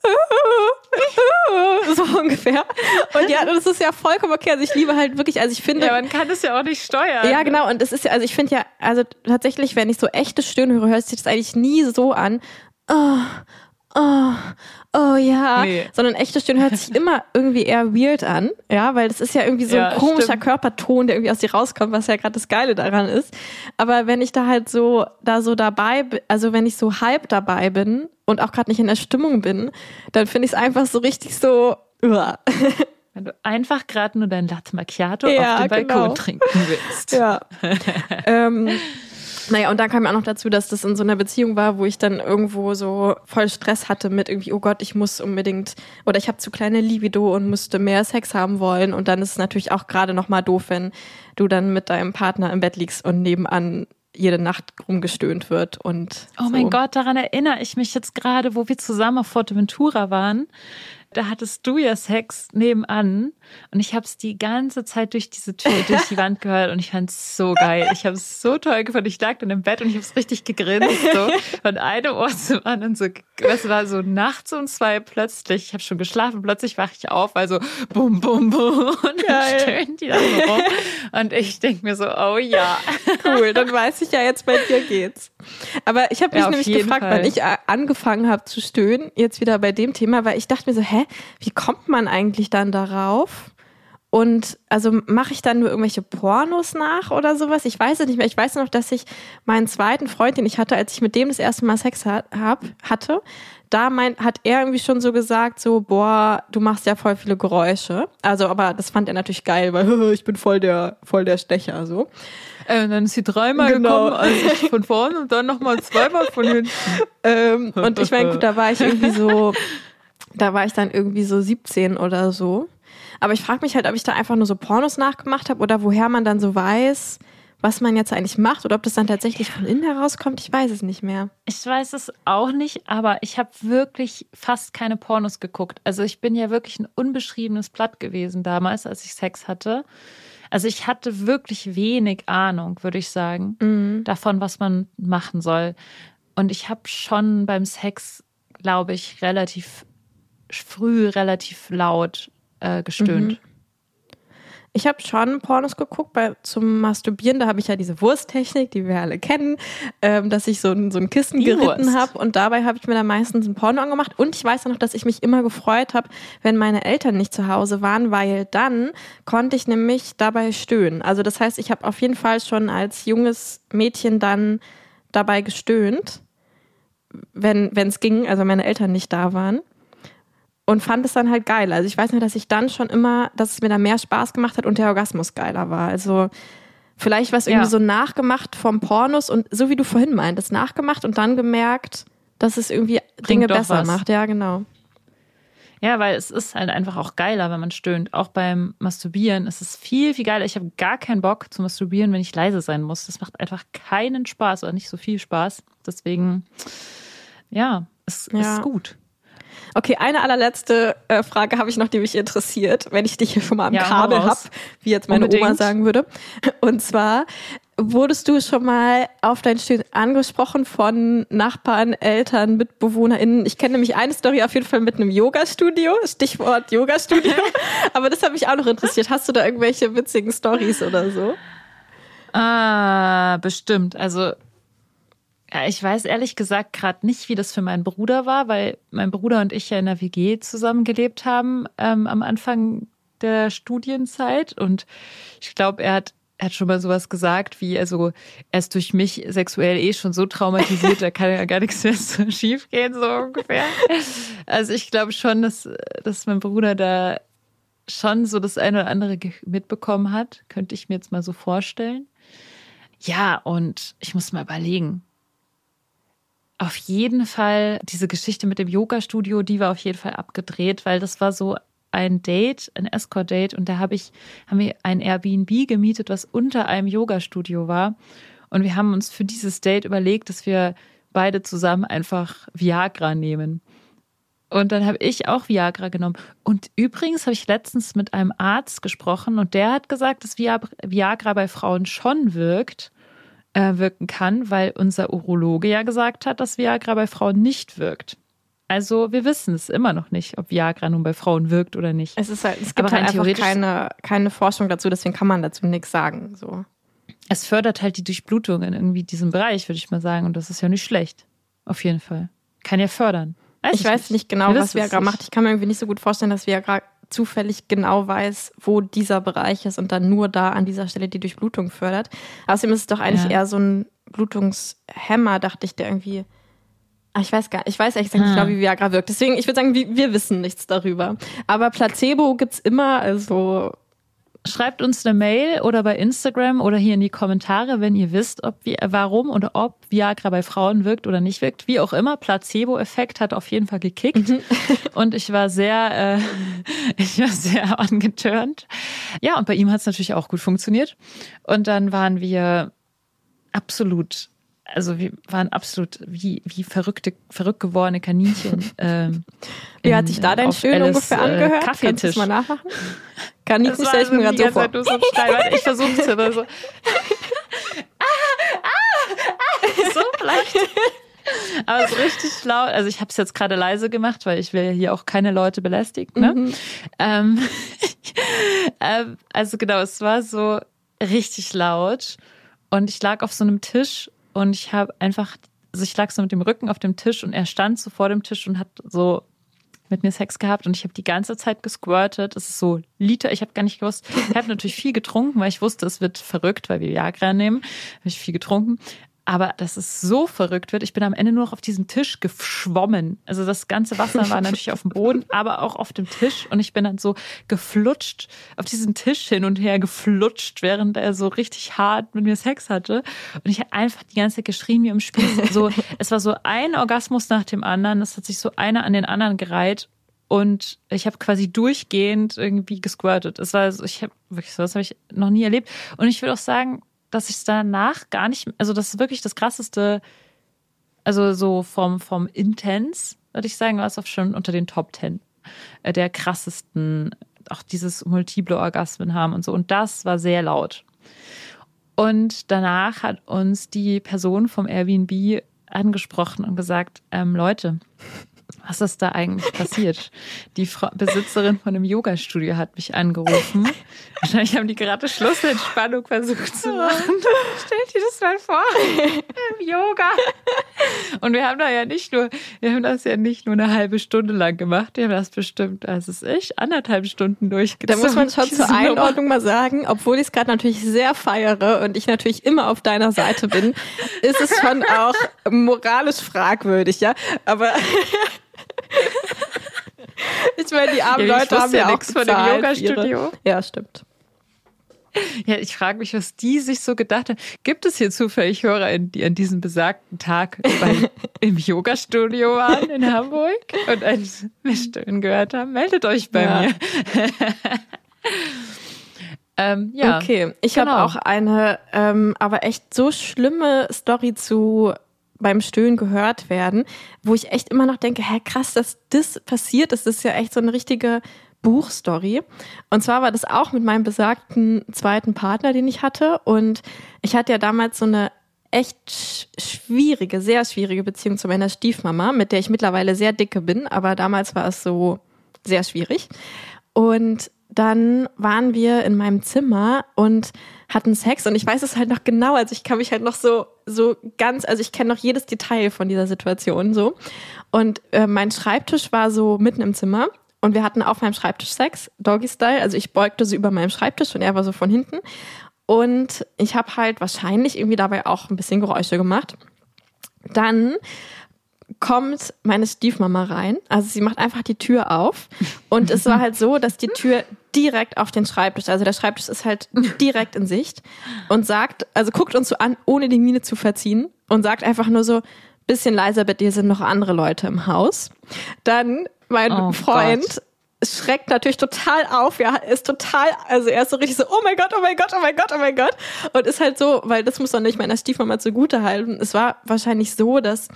So ungefähr. Und ja, das ist ja vollkommen okay. Also ich liebe halt wirklich, also ich finde. ja, man kann das ja auch nicht steuern. Ja, genau. Und es ist ja, also ich finde ja, also tatsächlich, wenn ich so echte Stöhnen höre, hört sich das eigentlich nie so an. Oh, oh, oh ja. Nee. Sondern echte Stöhnen hört sich immer irgendwie eher weird an. Ja, weil das ist ja irgendwie so Ja, ein komischer stimmt. Körperton, der irgendwie aus dir rauskommt, was ja gerade das Geile daran ist. Aber wenn ich da halt so, da so dabei bin, also wenn ich so halb dabei bin und auch gerade nicht in der Stimmung bin, dann finde ich es einfach so richtig so, uah. Wenn du einfach gerade nur dein Latte Macchiato Ja, auf dem Balkon genau. trinken willst. Ja. ähm, naja, und dann kam ja auch noch dazu, dass das in so einer Beziehung war, wo ich dann irgendwo so voll Stress hatte mit irgendwie, oh Gott, ich muss unbedingt, oder ich habe zu kleine Libido und musste mehr Sex haben wollen. Und dann ist es natürlich auch gerade nochmal doof, wenn du dann mit deinem Partner im Bett liegst und nebenan jede Nacht rumgestöhnt wird und Oh so. mein Gott, daran erinnere ich mich jetzt gerade, wo wir zusammen auf Forteventura waren. Da hattest du ja Sex nebenan und ich habe es die ganze Zeit durch diese Tür, durch die Wand gehört und ich fand es so geil. Ich habe es so toll gefunden. Ich lag dann im Bett und ich habe es richtig gegrinst, so von einem Ohr zum anderen. So, es war so nachts um zwei plötzlich, ich habe schon geschlafen, plötzlich wache ich auf, also bum, bum, bum und dann stöhnen die da so rum. Und ich denke mir so, oh ja. Cool, dann weiß ich ja jetzt, bei dir geht's. Aber ich habe mich Ja, nämlich gefragt, Fall. wann ich äh, angefangen habe zu stöhnen, jetzt wieder bei dem Thema, weil ich dachte mir so, hä, wie kommt man eigentlich dann darauf? Und also mache ich dann nur irgendwelche Pornos nach oder sowas? Ich weiß es nicht mehr. Ich weiß noch, dass ich meinen zweiten Freund, den ich hatte, als ich mit dem das erste Mal Sex hat, hab, hatte, da mein, hat er irgendwie schon so gesagt, so, boah, du machst ja voll viele Geräusche. Also, aber das fand er natürlich geil, weil ich bin voll der, voll der Stecher, so. Äh, Und dann ist sie dreimal Genau. gekommen, also ich von vorne und dann nochmal zweimal von hinten. Ähm, und ich meine, gut, da war ich irgendwie so, da war ich dann irgendwie so 17 oder so. Aber ich frage mich halt, ob ich da einfach nur so Pornos nachgemacht habe oder woher man dann so weiß, was man jetzt eigentlich macht oder ob das dann tatsächlich von innen herauskommt. Ich weiß es nicht mehr. Ich weiß es auch nicht, aber ich habe wirklich fast keine Pornos geguckt. Also ich bin ja wirklich ein unbeschriebenes Blatt gewesen damals, als ich Sex hatte. Also ich hatte wirklich wenig Ahnung, würde ich sagen, davon, was man machen soll. Und ich habe schon beim Sex, glaube ich, relativ früh, relativ laut äh, gestöhnt. Ich habe schon Pornos geguckt bei, zum Masturbieren. Da habe ich ja diese Wursttechnik, die wir alle kennen, ähm, dass ich so ein, so ein Kissen Die geritten habe und dabei habe ich mir dann meistens ein Porno angemacht. Und ich weiß auch noch, dass ich mich immer gefreut habe, wenn meine Eltern nicht zu Hause waren, weil dann konnte ich nämlich dabei stöhnen. Also das heißt, ich habe auf jeden Fall schon als junges Mädchen dann dabei gestöhnt, wenn es ging, also meine Eltern nicht da waren und fand es dann halt geil. Also ich weiß nur, dass ich dann schon immer, dass es mir da mehr Spaß gemacht hat und der Orgasmus geiler war. Also vielleicht was irgendwie Ja. so nachgemacht vom Pornos und so wie du vorhin meintest, nachgemacht und dann gemerkt, dass es irgendwie Dinge besser was. macht. Ja, genau. Ja, weil es ist halt einfach auch geiler, wenn man stöhnt. Auch beim Masturbieren ist es viel, viel geiler. Ich habe gar keinen Bock zu masturbieren, wenn ich leise sein muss. Das macht einfach keinen Spaß oder nicht so viel Spaß. Deswegen, ja, es Ja. ist gut. Okay, eine allerletzte äh, Frage habe ich noch, die mich interessiert, wenn ich dich hier schon mal am Ja, Kabel raus. hab, wie jetzt meine Oma Unbedingt. sagen würde. Und zwar, wurdest du schon mal auf dein Stöhnen angesprochen von Nachbarn, Eltern, MitbewohnerInnen? Ich kenne nämlich eine Story auf jeden Fall mit einem Yoga-Studio, Stichwort Yoga-Studio. Aber das hat mich auch noch interessiert. Hast du da irgendwelche witzigen Stories oder so? Ah, bestimmt. Also, ich weiß ehrlich gesagt gerade nicht, wie das für meinen Bruder war, weil mein Bruder und ich ja in der WG zusammengelebt haben ähm, am Anfang der Studienzeit. Und ich glaube, er hat, er hat schon mal sowas gesagt, wie, also, er ist durch mich sexuell eh schon so traumatisiert, da kann ja gar nichts mehr so schief gehen, so ungefähr. Also, ich glaube schon, dass, dass mein Bruder da schon so das eine oder andere mitbekommen hat, könnte ich mir jetzt mal so vorstellen. Ja, und ich muss mal überlegen. Auf jeden Fall, diese Geschichte mit dem Yoga-Studio, die war auf jeden Fall abgedreht, weil das war so ein Date, ein Escort-Date und da habe ich, haben wir ein Airbnb gemietet, was unter einem Yoga-Studio war. Und wir haben uns für dieses Date überlegt, dass wir beide zusammen einfach Viagra nehmen. Und dann habe ich auch Viagra genommen. Und übrigens habe ich letztens mit einem Arzt gesprochen und der hat gesagt, dass Via- Viagra bei Frauen schon wirkt, äh, wirken kann, weil unser Urologe ja gesagt hat, dass Viagra bei Frauen nicht wirkt. Also wir wissen es immer noch nicht, ob Viagra nun bei Frauen wirkt oder nicht. Es ist halt, es gibt halt einfach keine, keine Forschung dazu, deswegen kann man dazu nichts sagen. So. Es fördert halt die Durchblutung in irgendwie diesem Bereich, würde ich mal sagen. Und das ist ja nicht schlecht. Auf jeden Fall. Kann ja fördern. Ich weiß nicht genau, Wir was Viagra nicht. macht. Ich kann mir irgendwie nicht so gut vorstellen, dass Viagra zufällig genau weiß, wo dieser Bereich ist und dann nur da an dieser Stelle die Durchblutung fördert. Außerdem ist es doch eigentlich Ja. eher so ein Blutungshemmer, dachte ich, der irgendwie. Ah, Ich weiß gar ich weiß ehrlich gesagt nicht Ah. genau, wie Viagra wirkt. Deswegen, ich würde sagen, wir, wir wissen nichts darüber. Aber Placebo gibt's immer, also Schreibt uns eine Mail oder bei Instagram oder hier in die Kommentare, wenn ihr wisst, ob wir, warum oder ob Viagra bei Frauen wirkt oder nicht wirkt. Wie auch immer, Placebo-Effekt hat auf jeden Fall gekickt. Und ich war sehr, äh, ich war sehr angetörnt. Ja, und bei ihm hat es natürlich auch gut funktioniert. Und dann waren wir absolut, also wir waren absolut wie, wie verrückte, verrückt gewordene Kaninchen. Ähm, Wie hat sich da dein auf Stöhnen ungefähr äh, angehört? Kannst du Kaffeetisch. mal nachmachen? Kann ich Das nicht, war stell ich mir also gerade so vor. Zeit nur so ein Ich versuche es oder so. Ah, ah, ah, so vielleicht. Aber so richtig laut. Also ich habe es jetzt gerade leise gemacht, weil ich will ja hier auch keine Leute belästigen. Ne? Mhm. Ähm, ähm, also genau, es war so richtig laut und ich lag auf so einem Tisch und ich habe einfach, also ich lag so mit dem Rücken auf dem Tisch und er stand so vor dem Tisch und hat so mit mir Sex gehabt und ich habe die ganze Zeit gesquirtet. Es ist so Liter, ich habe gar nicht gewusst. Ich habe natürlich viel getrunken, weil ich wusste, es wird verrückt, weil wir Viagra nehmen. Habe ich viel getrunken. Aber dass es so verrückt wird, ich bin am Ende nur noch auf diesem Tisch geschwommen. Also das ganze Wasser war natürlich auf dem Boden, aber auch auf dem Tisch. Und ich bin dann so geflutscht, auf diesen Tisch hin und her geflutscht, während er so richtig hart mit mir Sex hatte. Und ich habe einfach die ganze Zeit geschrien wie im Spiel. So, es war so ein Orgasmus nach dem anderen. Es hat sich so einer an den anderen gereiht. Und ich habe quasi durchgehend irgendwie gesquirtet. Es war so, ich habe wirklich so, das habe ich noch nie erlebt. Und ich würde auch sagen, dass ich es danach gar nicht, also das ist wirklich das krasseste, also so vom, vom Intens, würde ich sagen, war es auch schon unter den Top Ten äh, der krassesten, auch dieses multiple Orgasmen haben und so. Und das war sehr laut. Und danach hat uns die Person vom Airbnb angesprochen und gesagt, ähm, Leute, was ist da eigentlich passiert? Die Frau, Besitzerin von einem Yoga-Studio hat mich angerufen. Wahrscheinlich haben die gerade Schlussentspannung versucht zu machen. Stellt dir das mal vor. Im Yoga. Und wir haben da ja nicht nur, wir haben das ja nicht nur eine halbe Stunde lang gemacht. Wir haben das bestimmt, es ist ich, anderthalb Stunden Da durchgezogen. muss man schon zur. Einordnung mal sagen, obwohl ich es gerade natürlich sehr feiere und ich natürlich immer auf deiner Seite bin, ist es schon auch moralisch fragwürdig, ja. Aber ich meine, die armen Ja, Leute haben ja ja auch nix von dem Yoga-Studio. Ja, stimmt. Ja, ich frage mich, was die sich so gedacht haben. Gibt es hier zufällig Hörer, die an diesem besagten Tag bei, im Yoga-Studio waren in Hamburg und ein Stöhnen gehört haben? Meldet euch bei Ja. mir. ähm, ja, Okay, ich genau. habe auch eine, ähm, aber echt so schlimme Story zu beim Stöhnen gehört werden, wo ich echt immer noch denke, hä, krass, dass das passiert. Das ist ja echt so eine richtige Buchstory. Und zwar war das auch mit meinem besagten zweiten Partner, den ich hatte. Und ich hatte ja damals so eine echt sch- schwierige, sehr schwierige Beziehung zu meiner Stiefmama, mit der ich mittlerweile sehr dicke bin, aber damals war es so sehr schwierig. Und dann waren wir in meinem Zimmer und hatten Sex und ich weiß es halt noch genau, also ich kann mich halt noch so so ganz, also ich kenne noch jedes Detail von dieser Situation so. Und äh, mein Schreibtisch war so mitten im Zimmer und wir hatten auf meinem Schreibtisch Sex, Doggy Style, also ich beugte so über meinem Schreibtisch und er war so von hinten und ich habe halt wahrscheinlich irgendwie dabei auch ein bisschen Geräusche gemacht. Dann kommt meine Stiefmama rein. Also sie macht einfach die Tür auf. Und es war halt so, dass die Tür direkt auf den Schreibtisch, also der Schreibtisch ist halt direkt in Sicht und sagt, also guckt uns so an, ohne die Miene zu verziehen und sagt einfach nur so, bisschen leiser, bitte, hier sind noch andere Leute im Haus. Dann mein Oh Freund Gott. schreckt natürlich total auf, ja, ist total, also er ist so richtig so, oh mein Gott, oh mein Gott, oh mein Gott, oh mein Gott. Und ist halt so, weil das muss man nicht meiner Stiefmama zugute halten. Es war wahrscheinlich so, dass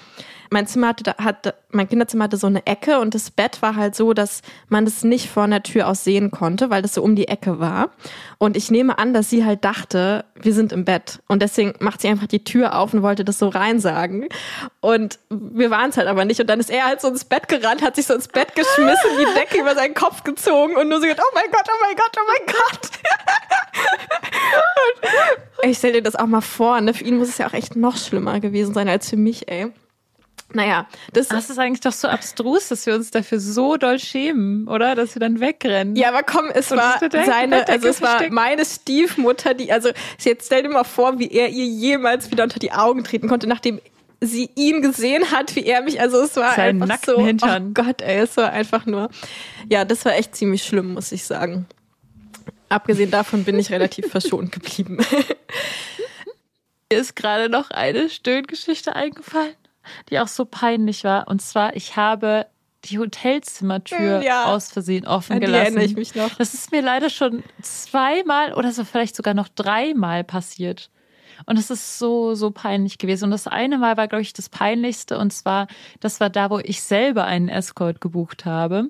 mein Zimmer hatte, hatte, mein Kinderzimmer hatte so eine Ecke und das Bett war halt so, dass man das nicht von der Tür aus sehen konnte, weil das so um die Ecke war. Und ich nehme an, dass sie halt dachte, wir sind im Bett. Und deswegen macht sie einfach die Tür auf und wollte das so reinsagen. Und wir waren es halt aber nicht. Und dann ist er halt so ins Bett gerannt, hat sich so ins Bett geschmissen, die Decke über seinen Kopf gezogen und nur so gesagt, oh mein Gott, oh mein Gott, oh mein Gott. ich stell dir das auch mal vor, ne? Für ihn muss es ja auch echt noch schlimmer gewesen sein als für mich, ey. Naja, das Das ist eigentlich doch so abstrus, dass wir uns dafür so doll schämen, oder? Dass wir dann wegrennen. Ja, aber komm, es Und war seine, also es war meine Stiefmutter, die, also jetzt stell dir mal vor, wie er ihr jemals wieder unter die Augen treten konnte, nachdem sie ihn gesehen hat, wie er mich, also es war Seinen einfach so, Hintern. oh Gott, ey, es war einfach nur, ja, das war echt ziemlich schlimm, muss ich sagen. Abgesehen davon bin ich relativ verschont geblieben. Mir ist gerade noch eine Stöhngeschichte eingefallen, die auch so peinlich war. Und zwar, ich habe die Hotelzimmertür Ja. aus Versehen offen gelassen. erinnere ich mich noch. Das ist mir leider schon zweimal oder so vielleicht sogar noch dreimal passiert. Und es ist so, so peinlich gewesen. Und das eine Mal war, glaube ich, das peinlichste. Und zwar, das war da, wo ich selber einen Escort gebucht habe.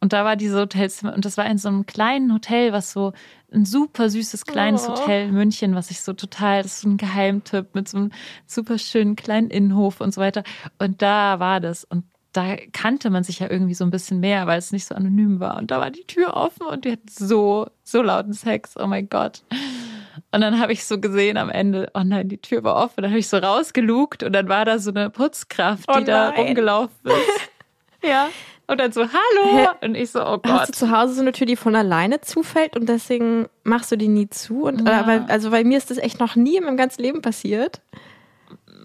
Und da war diese Hotelzimmer, und das war in so einem kleinen Hotel, was so ein super süßes kleines Oh. Hotel in München, was ich so total, das ist so ein Geheimtipp mit so einem super schönen kleinen Innenhof und so weiter. Und da war das. Und da kannte man sich ja irgendwie so ein bisschen mehr, weil es nicht so anonym war. Und da war die Tür offen und die hat so, so lauten Sex. Oh mein Gott. Und dann habe ich so gesehen am Ende, oh nein, die Tür war offen. Dann habe ich so rausgelugt und dann war da so eine Putzkraft, die Oh da rumgelaufen ist. ja. Und dann so, hallo. Hä? Und ich so, oh Hast Gott. du zu Hause so eine Tür, die von alleine zufällt und deswegen machst du die nie zu? Und, Ja. äh, weil, also bei mir ist das echt noch nie in meinem ganzen Leben passiert.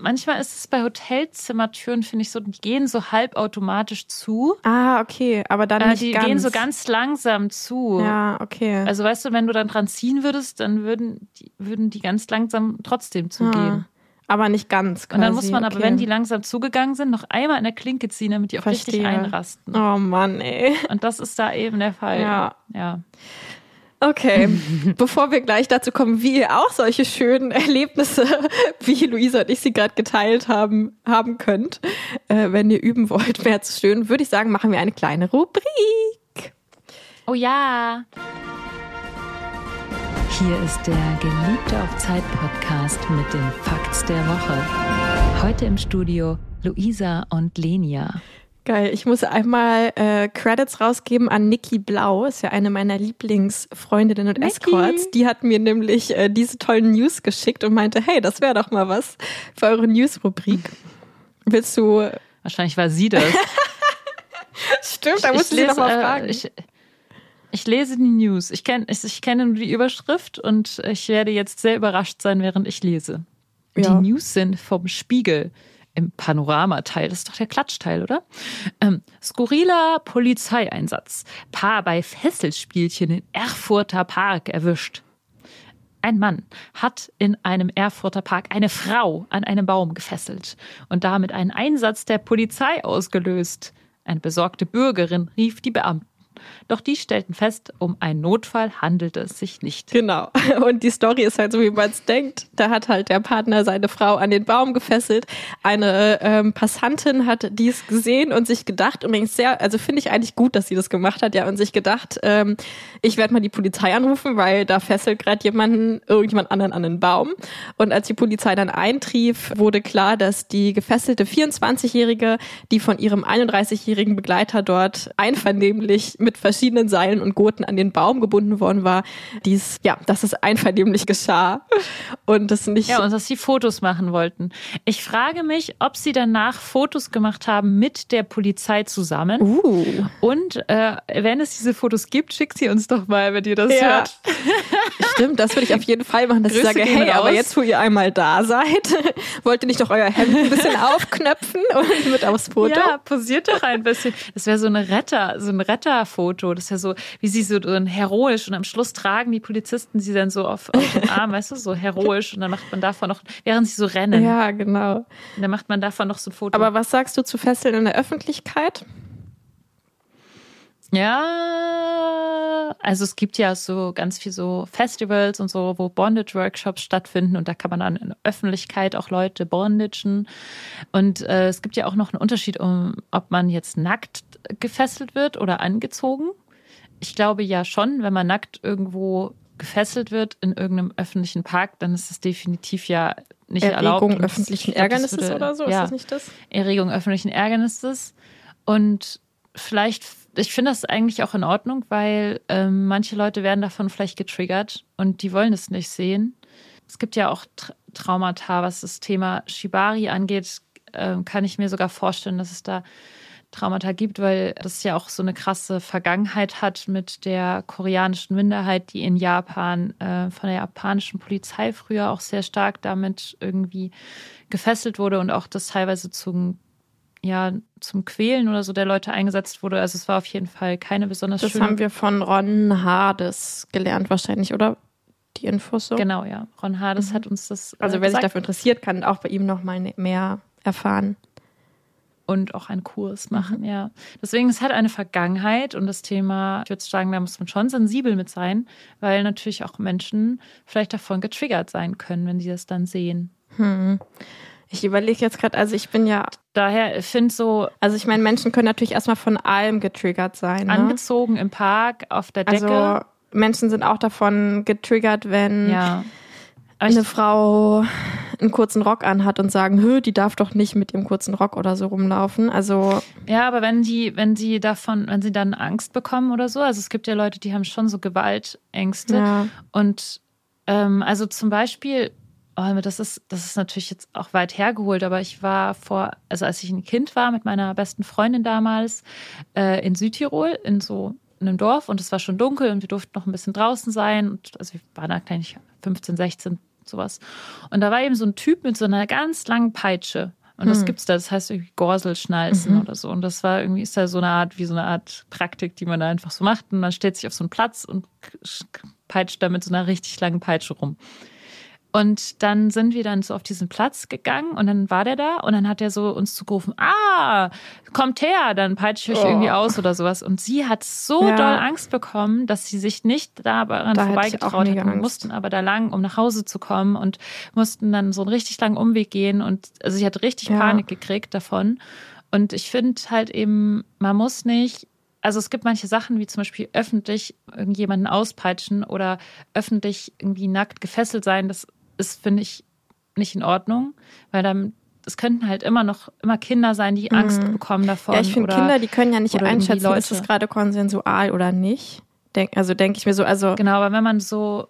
Manchmal ist es bei Hotelzimmertüren, finde ich so, die gehen so halbautomatisch zu. Ah, okay, aber dann Äh, nicht die ganz. gehen so ganz langsam zu. Ja, okay. Also weißt du, wenn du dann dran ziehen würdest, dann würden die, würden die ganz langsam trotzdem ah, zugehen. Aber nicht ganz. Quasi. Und dann muss man aber, okay. wenn die langsam zugegangen sind, noch einmal in der Klinke ziehen, damit die auch richtig Verstehe. einrasten. Oh Mann, ey. Und das ist da eben der Fall. Ja. ja. Okay, bevor wir gleich dazu kommen, wie ihr auch solche schönen Erlebnisse, wie Luisa und ich sie gerade geteilt haben, haben könnt, äh, wenn ihr üben wollt, mehr zu stöhnen, würde ich sagen, machen wir eine kleine Rubrik. Oh ja. Hier ist der Geliebte auf Zeit Podcast mit den Facts der Woche. Heute im Studio Luisa und Lenia. Geil, ich muss einmal äh, Credits rausgeben an Niki Blau, ist ja eine meiner Lieblingsfreundinnen und Niki. Escorts. Die hat mir nämlich äh, diese tollen News geschickt und meinte, hey, das wäre doch mal was für eure News-Rubrik. Willst du... Wahrscheinlich war sie das. Stimmt, da musst du sie noch mal äh, fragen. Ich, ich lese die News. Ich, kenn, ich, ich kenne nur die Überschrift und ich werde jetzt sehr überrascht sein, während ich lese. Ja. Die News sind vom Spiegel im Panoramateil. Das ist doch der Klatschteil, oder? Ähm, skurriler Polizeieinsatz. Paar bei Fesselspielchen in Erfurter Park erwischt. Ein Mann hat in einem Erfurter Park eine Frau an einem Baum gefesselt und damit einen Einsatz der Polizei ausgelöst. Eine besorgte Bürgerin rief die Beamten. Doch die stellten fest, um einen Notfall handelte es sich nicht. Genau. Und die Story ist halt so, wie man es denkt. Da hat halt der Partner seine Frau an den Baum gefesselt. Eine ähm, Passantin hat dies gesehen und sich gedacht, übrigens sehr, also finde ich eigentlich gut, dass sie das gemacht hat, ja, und sich gedacht, ähm, ich werde mal die Polizei anrufen, weil da fesselt gerade jemanden, irgendjemand anderen an den Baum. Und als die Polizei dann eintrief, wurde klar, dass die gefesselte 24-Jährige, die von ihrem 31-jährigen Begleiter dort einvernehmlich mit verschiedenen Seilen und Gurten an den Baum gebunden worden war, dies, ja, dass es einvernehmlich geschah und das nicht. Ja, und dass sie Fotos machen wollten. Ich frage mich, ob sie danach Fotos gemacht haben mit der Polizei zusammen. uh, Und äh, wenn es diese Fotos gibt, schickt sie uns doch mal, wenn ihr das Ja. hört. stimmt, das würde ich auf jeden Fall machen, dass ich Grüße sage, gehen hey, aber jetzt, wo ihr einmal da seid, wollt ihr nicht doch euer Hemd ein bisschen aufknöpfen und mit aufs Foto? Ja, posiert doch ein bisschen. Das wäre so eine Retter, so ein Retterfoto. Das ist ja so, wie sie so heroisch und am Schluss tragen die Polizisten sie dann so auf, auf den Arm, weißt du, so heroisch und dann macht man davon noch, während sie so rennen, Ja, genau. dann macht man davon noch so ein Foto. Aber was sagst du zu Fesseln in der Öffentlichkeit? Ja, also es gibt ja so ganz viel so Festivals und so, wo Bondage-Workshops stattfinden und da kann man dann in der Öffentlichkeit auch Leute bondagen. Und äh, es gibt ja auch noch einen Unterschied, um, ob man jetzt nackt gefesselt wird oder angezogen. Ich glaube ja schon, wenn man nackt irgendwo gefesselt wird in irgendeinem öffentlichen Park, dann ist es definitiv ja nicht erlaubt. Erregung Und das- öffentlichen glaub, Ärgernisses würde- oder so? Ist ja. das nicht das? Erregung öffentlichen Ärgernisses. Und vielleicht, ich finde das eigentlich auch in Ordnung, weil ähm, manche Leute werden davon vielleicht getriggert und die wollen es nicht sehen. Es gibt ja auch Tra Traumata, was das Thema Shibari angeht, ähm, kann ich mir sogar vorstellen, dass es da Traumata gibt, weil das ja auch so eine krasse Vergangenheit hat mit der koreanischen Minderheit, die in Japan äh, von der japanischen Polizei früher auch sehr stark damit irgendwie gefesselt wurde und auch das teilweise zum ja zum Quälen oder so der Leute eingesetzt wurde. Also es war auf jeden Fall keine besonders Das schöne. haben wir von Ron Hades gelernt wahrscheinlich, oder? Die Infos so. Genau, ja. Ron Hades Mhm. hat uns das. äh, Also wer sich gesagt. dafür interessiert, kann auch bei ihm noch mal ne- mehr erfahren. Und auch einen Kurs machen, ja. Deswegen, es hat eine Vergangenheit und das Thema, ich würde sagen, da muss man schon sensibel mit sein, weil natürlich auch Menschen vielleicht davon getriggert sein können, wenn sie das dann sehen. Hm. Ich überlege jetzt gerade, also ich bin ja, Daher ich finde so also ich meine, Menschen können natürlich erstmal von allem getriggert sein. Ne? angezogen im Park auf der Decke. Also Menschen sind auch davon getriggert, wenn ja. Eine Frau einen kurzen Rock anhat und sagen, Hö, die darf doch nicht mit ihrem kurzen Rock oder so rumlaufen. Also ja, aber wenn die, wenn sie davon, wenn sie dann Angst bekommen oder so, also es gibt ja Leute, die haben schon so Gewaltängste. ja, Und ähm, also zum Beispiel, oh, das ist, das ist natürlich jetzt auch weit hergeholt, aber ich war vor, also als ich ein Kind war mit meiner besten Freundin damals äh, in Südtirol, in so einem Dorf und es war schon dunkel und wir durften noch ein bisschen draußen sein. Und also wir waren da gleich 15, 16, sowas. Und da war eben so ein Typ mit so einer ganz langen Peitsche. Und das Hm. gibt's da, das heißt irgendwie Gorselschnalzen Mhm. oder so. Und das war irgendwie, ist da so eine Art, wie so eine Art Praktik, die man da einfach so macht. Und man stellt sich auf so einen Platz und peitscht da mit so einer richtig langen Peitsche rum. Und dann sind wir dann so auf diesen Platz gegangen und dann war der da und dann hat er so uns zugerufen, ah, kommt her, dann peitsche ich euch Oh. irgendwie aus oder sowas. Und sie hat so Ja. doll Angst bekommen, dass sie sich nicht daran Da vorbeigetraut hat. Wir mussten aber da lang, um nach Hause zu kommen und mussten dann so einen richtig langen Umweg gehen und also sie hat richtig Ja. Panik gekriegt davon. Und ich finde halt eben, man muss nicht also es gibt manche Sachen, wie zum Beispiel öffentlich irgendjemanden auspeitschen oder öffentlich irgendwie nackt gefesselt sein. Das ist, finde ich, nicht in Ordnung, weil dann es könnten halt immer noch immer Kinder sein, die Angst Mhm. bekommen davon. ja ich finde Kinder, die können ja nicht einschätzen, ist Leute. es gerade konsensual oder nicht. Denk, also denke ich mir so, also Genau, aber wenn man so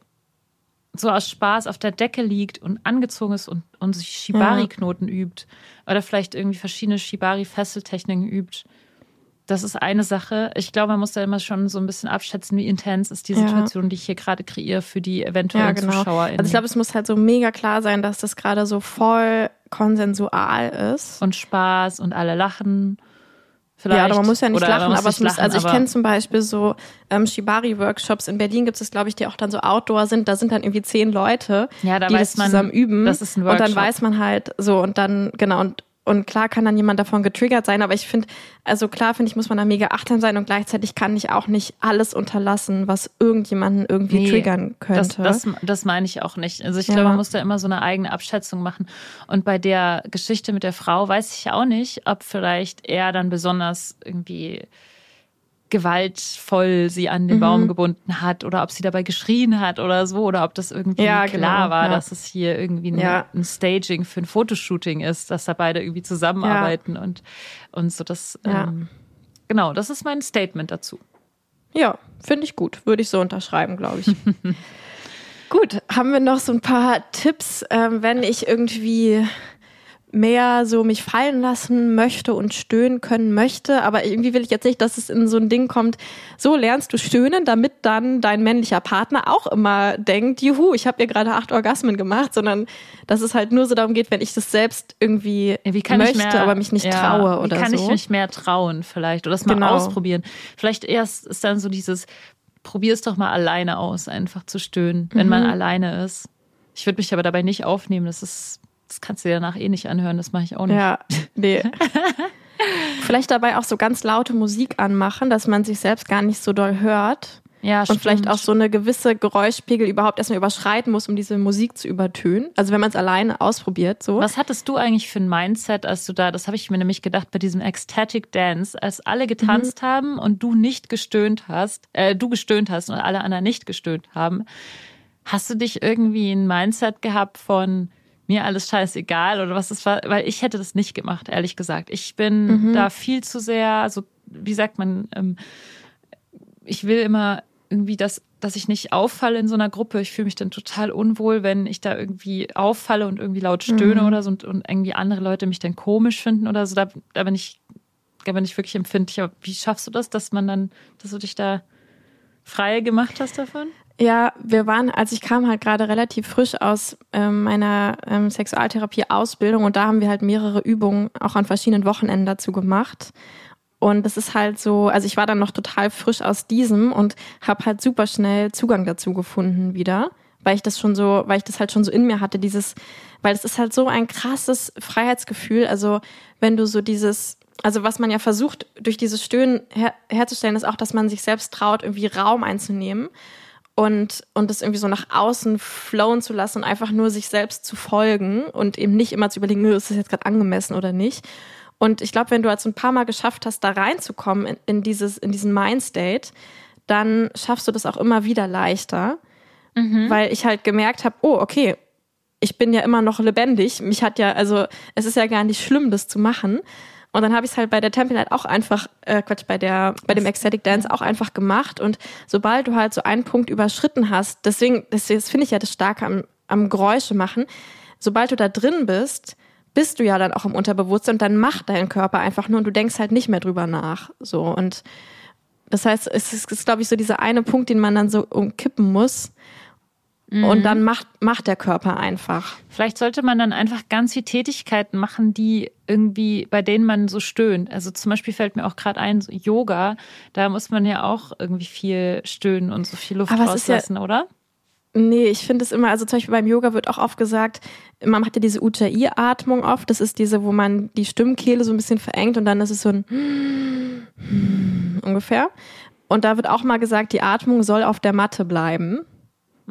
so aus Spaß auf der Decke liegt und angezogen ist und, und sich Shibari-Knoten übt oder vielleicht irgendwie verschiedene Shibari-Fesseltechniken übt, das ist eine Sache. Ich glaube, man muss da immer schon so ein bisschen abschätzen, wie intens ist die Ja. Situation, die ich hier gerade kreiere für die eventuellen Ja, genau. Zuschauer. Also ich glaube, es muss halt so mega klar sein, dass das gerade so voll konsensual ist. und Spaß und alle lachen. Vielleicht. Ja, aber man muss ja nicht Oder lachen, aber es muss, also ich kenne zum Beispiel so ähm, Shibari-Workshops in Berlin gibt es, glaube ich, die auch dann so Outdoor sind. Da sind dann irgendwie zehn Leute, Ja, da die weiß das man, zusammen üben. das ist ein und dann Workshop. weiß man halt so und dann, genau, und, und klar kann dann jemand davon getriggert sein, aber ich finde, also klar finde ich, muss man da mega achtsam sein und gleichzeitig kann ich auch nicht alles unterlassen, was irgendjemanden irgendwie Nee, triggern Das, könnte. das, das meine ich auch nicht. Also ich Ja. glaube, man muss da immer so eine eigene Abschätzung machen. Und bei der Geschichte mit der Frau weiß ich auch nicht, ob vielleicht er dann besonders irgendwie gewaltvoll sie an den Mhm. Baum gebunden hat oder ob sie dabei geschrien hat oder so oder ob das irgendwie Ja, klar genau, war, ja. dass es hier irgendwie ein, Ja. ein Staging für ein Fotoshooting ist, dass da beide irgendwie zusammenarbeiten und, und so das ähm, genau, das ist mein Statement dazu. Ja, finde ich gut. Würde ich so unterschreiben, glaube ich. gut, haben wir noch so ein paar Tipps, ähm, wenn ich irgendwie mehr so mich fallen lassen möchte und stöhnen können möchte, aber irgendwie will ich jetzt nicht, dass es in so ein Ding kommt, so lernst du stöhnen, damit dann dein männlicher Partner auch immer denkt, juhu, ich habe ihr gerade acht Orgasmen gemacht, sondern dass es halt nur so darum geht, wenn ich das selbst irgendwie Ja, möchte, mehr, aber mich nicht ja, traue oder Wie kann so. ich mich mehr trauen vielleicht oder das mal Genau. ausprobieren? Vielleicht erst ist dann so dieses, probier es doch mal alleine aus, einfach zu stöhnen, wenn man Mhm. alleine ist. Ich würde mich aber dabei nicht aufnehmen, das ist, das kannst du dir danach eh nicht anhören, das mache ich auch nicht. Ja, nee. vielleicht dabei auch so ganz laute Musik anmachen, dass man sich selbst gar nicht so doll hört. Ja, Und vielleicht stimmt. auch so eine gewisse Geräuschpegel überhaupt erstmal überschreiten muss, um diese Musik zu übertönen. Also wenn man es alleine ausprobiert, so. Was hattest du eigentlich für ein Mindset, als du da, das habe ich mir nämlich gedacht, bei diesem Ecstatic Dance, als alle getanzt haben und du nicht gestöhnt hast, äh, du gestöhnt hast und alle anderen nicht gestöhnt haben, hast du dich irgendwie ein Mindset gehabt von mir alles scheißegal oder was es war? Weil ich hätte das nicht gemacht, ehrlich gesagt. Ich bin da viel zu sehr, also wie sagt man, ähm, ich will immer irgendwie, dass, dass ich nicht auffalle in so einer Gruppe. Ich fühle mich dann total unwohl, wenn ich da irgendwie auffalle und irgendwie laut stöhne oder so und, und irgendwie andere Leute mich dann komisch finden oder so. Da, da bin ich, da bin ich wirklich empfindlich. Aber wie schaffst du das, dass man dann, dass du dich da frei gemacht hast davon? Ja, wir waren, als ich kam, halt gerade relativ frisch aus ähm, meiner ähm, Sexualtherapie-Ausbildung und da haben wir halt mehrere Übungen auch an verschiedenen Wochenenden dazu gemacht. Und das ist halt so, also ich war dann noch total frisch aus diesem und habe halt super schnell Zugang dazu gefunden wieder, weil ich das schon so, weil ich das halt schon so in mir hatte, dieses, weil es ist halt so ein krasses Freiheitsgefühl. Also wenn du so dieses also was man ja versucht, durch dieses Stöhnen her herzustellen, ist auch, dass man sich selbst traut, irgendwie Raum einzunehmen und, und das irgendwie so nach außen flowen zu lassen und einfach nur sich selbst zu folgen und eben nicht immer zu überlegen, ist das jetzt gerade angemessen oder nicht. Und ich glaube, wenn du halt so ein paar Mal geschafft hast, da reinzukommen in, in, dieses, in diesen Mindstate, dann schaffst du das auch immer wieder leichter. Mhm. Weil ich halt gemerkt habe, oh, okay, ich bin ja immer noch lebendig. Mich hat ja, also es ist ja gar nicht schlimm, das zu machen. Und dann habe ich es halt bei der Temple Night auch einfach, äh, Quatsch, bei der, bei dem Ecstatic Dance auch einfach gemacht. Und sobald du halt so einen Punkt überschritten hast, deswegen, das, das finde ich ja das Starke am, am Geräusche machen, sobald du da drin bist, bist du ja dann auch im Unterbewusstsein und dann macht dein Körper einfach nur und du denkst halt nicht mehr drüber nach. So und das heißt, es ist, ist glaube ich, so dieser eine Punkt, den man dann so umkippen muss, und mhm. dann macht, macht der Körper einfach. Vielleicht sollte man dann einfach ganz viele Tätigkeiten machen, die irgendwie, bei denen man so stöhnt. Also zum Beispiel fällt mir auch gerade ein, so Yoga, da muss man ja auch irgendwie viel stöhnen und so viel Luft Aber rauslassen, ja, oder? Nee, ich finde es immer, also zum Beispiel beim Yoga wird auch oft gesagt, man hat ja diese Ujjayi-Atmung oft, das ist diese, wo man die Stimmkehle so ein bisschen verengt und dann ist es so ein ungefähr. Und da wird auch mal gesagt, die Atmung soll auf der Matte bleiben.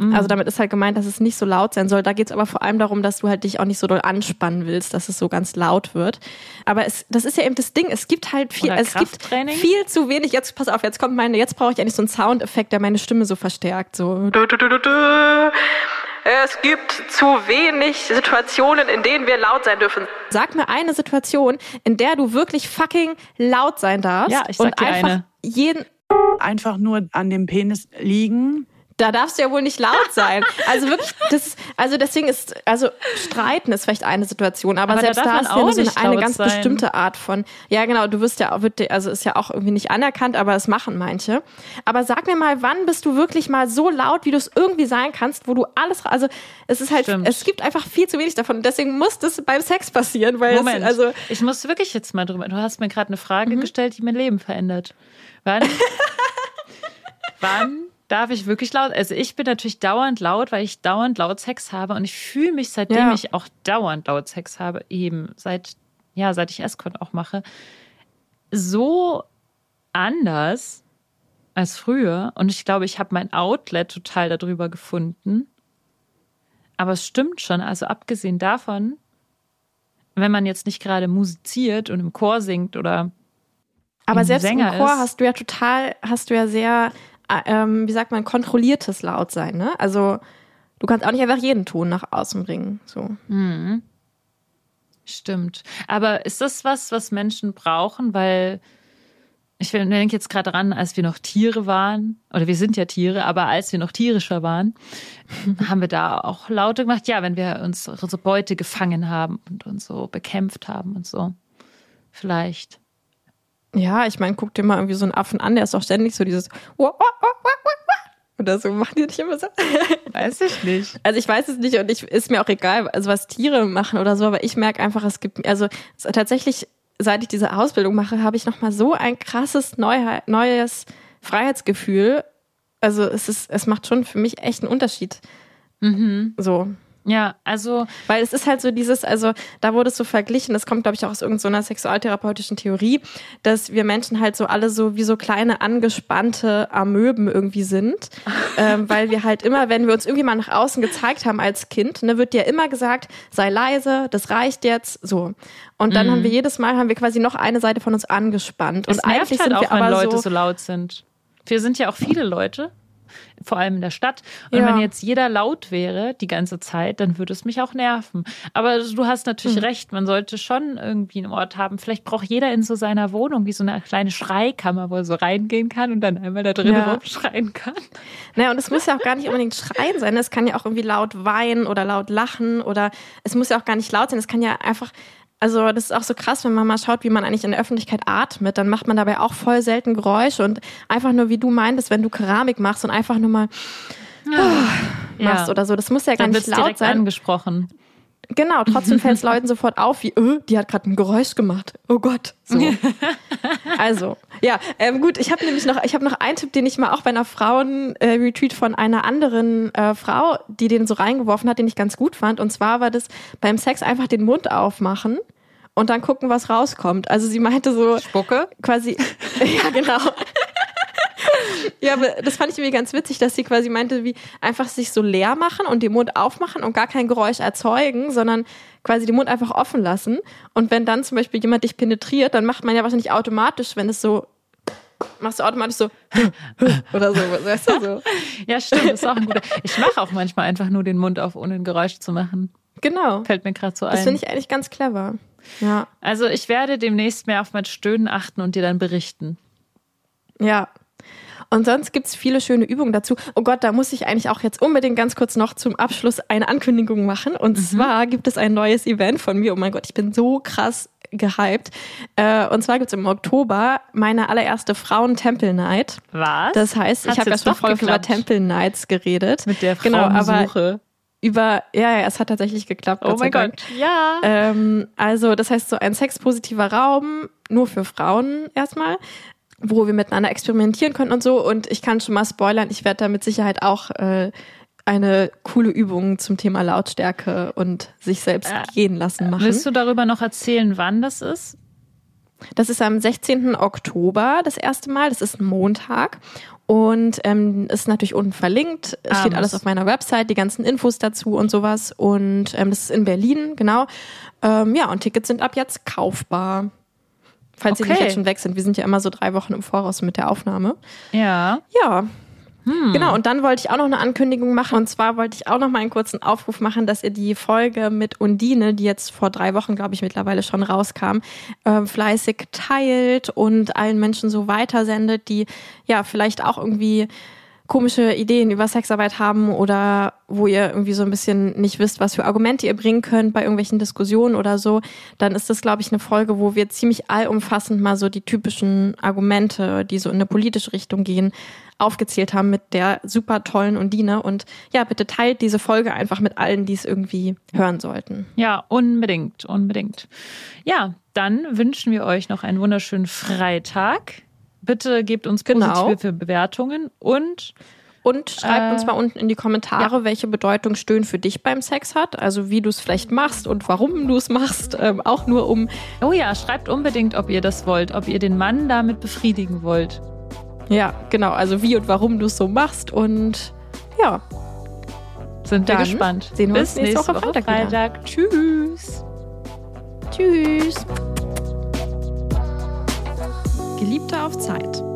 Mhm. Also damit ist halt gemeint, dass es nicht so laut sein soll. Da geht es aber vor allem darum, dass du halt dich auch nicht so doll anspannen willst, dass es so ganz laut wird. Aber es, das ist ja eben das Ding, es gibt halt viel, es gibt viel zu wenig. Jetzt, pass auf, jetzt kommt meine, jetzt brauche ich eigentlich so einen Soundeffekt, der meine Stimme so verstärkt. So. Es gibt zu wenig Situationen, in denen wir laut sein dürfen. Sag mir eine Situation, in der du wirklich fucking laut sein darfst. Ja, ich sag und dir einfach eine. jeden einfach nur an dem Penis liegen da darfst du ja wohl nicht laut sein. Also wirklich, das, also deswegen ist, also Streiten ist vielleicht eine Situation, aber, aber selbst da, da ist ja so eine, eine ganz sein. bestimmte Art von, ja genau, du wirst ja, wird, also ist ja auch irgendwie nicht anerkannt, aber es machen manche. Aber sag mir mal, wann bist du wirklich mal so laut, wie du es irgendwie sein kannst, wo du alles, also es ist halt, Stimmt. es gibt einfach viel zu wenig davon. Deswegen muss das beim Sex passieren, weil Moment, es, also ich muss wirklich jetzt mal drüber. Du hast mir gerade eine Frage mhm. gestellt, die mein Leben verändert. Wann? wann darf ich wirklich laut. Also ich bin natürlich dauernd laut, weil ich dauernd laut Sex habe und ich fühle mich, seitdem ja. ich auch dauernd laut Sex habe, eben seit, ja, seit ich Escort auch mache, so anders als früher. Und ich glaube, ich habe mein Outlet total darüber gefunden. Aber es stimmt schon, also abgesehen davon, wenn man jetzt nicht gerade musiziert und im Chor singt oder aber selbst Sänger im Chor ist, hast du ja total, hast du ja sehr ähm, wie sagt man, kontrolliertes Lautsein. Ne? Also du kannst auch nicht einfach jeden Ton nach außen bringen. So. Mhm. Stimmt. Aber ist das was, was Menschen brauchen? Weil ich denke jetzt gerade dran, als wir noch Tiere waren, oder wir sind ja Tiere, aber als wir noch tierischer waren, haben wir da auch Laute gemacht. Ja, wenn wir unsere Beute gefangen haben und uns so bekämpft haben und so. Vielleicht. Ja, ich meine, guck dir mal irgendwie so einen Affen an, der ist doch ständig so dieses oder so machen die nicht immer so. Weiß ich nicht. Also ich weiß es nicht und ich ist mir auch egal, also was Tiere machen oder so, aber ich merke einfach, es gibt also es tatsächlich seit ich diese Ausbildung mache, habe ich noch mal so ein krasses Neuheit, neues Freiheitsgefühl. Also es ist es macht schon für mich echt einen Unterschied. Mhm. So. Ja, also. Weil es ist halt so dieses, also da wurde es so verglichen, das kommt, glaube ich, auch aus irgendeiner sexualtherapeutischen Theorie, dass wir Menschen halt so alle so wie so kleine angespannte Amöben irgendwie sind. ähm, weil wir halt immer, wenn wir uns irgendwie mal nach außen gezeigt haben als Kind, ne, wird dir immer gesagt, sei leise, das reicht jetzt, so. Und dann mhm. haben wir jedes Mal, haben wir quasi noch eine Seite von uns angespannt. Es und eigentlich halt sind auch, wir wenn aber Leute so, so laut sind. Wir sind ja auch viele Leute vor allem in der Stadt. Und Ja. wenn jetzt jeder laut wäre die ganze Zeit, dann würde es mich auch nerven. Aber du hast natürlich Mhm. recht, man sollte schon irgendwie einen Ort haben. Vielleicht braucht jeder in so seiner Wohnung wie so eine kleine Schreikammer, wo er so reingehen kann und dann einmal da drin Ja. rumschreien kann. Naja, und es muss ja auch gar nicht unbedingt schreien sein. Es kann ja auch irgendwie laut weinen oder laut lachen oder es muss ja auch gar nicht laut sein. Es kann ja einfach, also das ist auch so krass, wenn man mal schaut, wie man eigentlich in der Öffentlichkeit atmet, dann macht man dabei auch voll selten Geräusche und einfach nur, wie du meintest, wenn du Keramik machst und einfach nur mal machst oder so. Das muss ja gar Dann nicht wird laut sein. angesprochen. Genau, trotzdem fällt es Leuten sofort auf, wie, öh, die hat gerade ein Geräusch gemacht. Oh Gott. So. also, ja, ähm, gut, ich habe nämlich noch, ich habe noch einen Tipp, den ich mal auch bei einer Frauen-Retreat von einer anderen äh, Frau, die den so reingeworfen hat, den ich ganz gut fand. Und zwar war das beim Sex einfach den Mund aufmachen und dann gucken, was rauskommt. Also sie meinte so Spucke? quasi, ja genau. Ja, aber das fand ich irgendwie ganz witzig, dass sie quasi meinte, wie einfach sich so leer machen und den Mund aufmachen und gar kein Geräusch erzeugen, sondern quasi den Mund einfach offen lassen. Und wenn dann zum Beispiel jemand dich penetriert, dann macht man ja wahrscheinlich automatisch, wenn es so, machst du automatisch so oder so, weißt du so. Ja, stimmt, ist auch ein guter. Ich mache auch manchmal einfach nur den Mund auf, ohne ein Geräusch zu machen. Genau. Fällt mir gerade so ein. Das finde ich eigentlich ganz clever. Ja. Also ich werde demnächst mehr auf mein Stöhnen achten und dir dann berichten. Ja. Und sonst gibt's viele schöne Übungen dazu. Oh Gott, da muss ich eigentlich auch jetzt unbedingt ganz kurz noch zum Abschluss eine Ankündigung machen. Und zwar gibt es ein neues Event von mir. Oh mein Gott, ich bin so krass gehypt. Äh, und zwar gibt's im Oktober meine allererste Frauen-Temple-Night. Was? Das heißt, Hat's ich habe schon doch voll über geklappt? Temple Nights geredet. Mit der Genau, aber Frauensuche. über, ja, ja, es hat tatsächlich geklappt. oh mein. Gott. Ja. Ähm, also das heißt so ein sexpositiver Raum, nur für Frauen erstmal, wo wir miteinander experimentieren können und so. Und ich kann schon mal spoilern, ich werde da mit Sicherheit auch äh, eine coole Übung zum Thema Lautstärke und sich selbst Äh, gehen lassen machen. Willst du darüber noch erzählen, wann das ist? Das ist am 16. Oktober das erste Mal. Das ist ein Montag. Und ähm, ist natürlich unten verlinkt. Es steht Abends. alles auf meiner Website, die ganzen Infos dazu und sowas. Und ähm, das ist in Berlin, genau. Ähm, ja, und Tickets sind ab jetzt kaufbar. Falls sie nicht Okay. jetzt schon weg sind. Wir sind ja immer so drei Wochen im Voraus mit der Aufnahme. Ja. Ja. Genau, und dann wollte ich auch noch eine Ankündigung machen. Und zwar wollte ich auch noch mal einen kurzen Aufruf machen, dass ihr die Folge mit Undine, die jetzt vor drei Wochen, glaube ich, mittlerweile schon rauskam, ähm, fleißig teilt und allen Menschen so weitersendet, die ja vielleicht auch irgendwie komische Ideen über Sexarbeit haben oder wo ihr irgendwie so ein bisschen nicht wisst, was für Argumente ihr bringen könnt bei irgendwelchen Diskussionen oder so, dann ist das, glaube ich, eine Folge, wo wir ziemlich allumfassend mal so die typischen Argumente, die so in eine politische Richtung gehen, aufgezählt haben mit der super tollen Undine. Und ja, bitte teilt diese Folge einfach mit allen, die es irgendwie hören sollten. Ja, unbedingt, unbedingt. Ja, dann wünschen wir euch noch einen wunderschönen Freitag. Bitte gebt uns Genau. positive Bewertungen und Und schreibt Äh, uns mal unten in die Kommentare, welche Bedeutung Stöhnen für dich beim Sex hat. Also wie du es vielleicht machst und warum du es machst. Ähm, auch nur um oh ja, schreibt unbedingt, ob ihr das wollt, ob ihr den Mann damit befriedigen wollt. Ja, genau. Also wie und warum du es so machst und ja, Sind wir Dann gespannt. sehen wir Bis uns nächste nächste Woche Woche Freitag. Freitag. Tschüss. tschüss. Geliebte auf Zeit.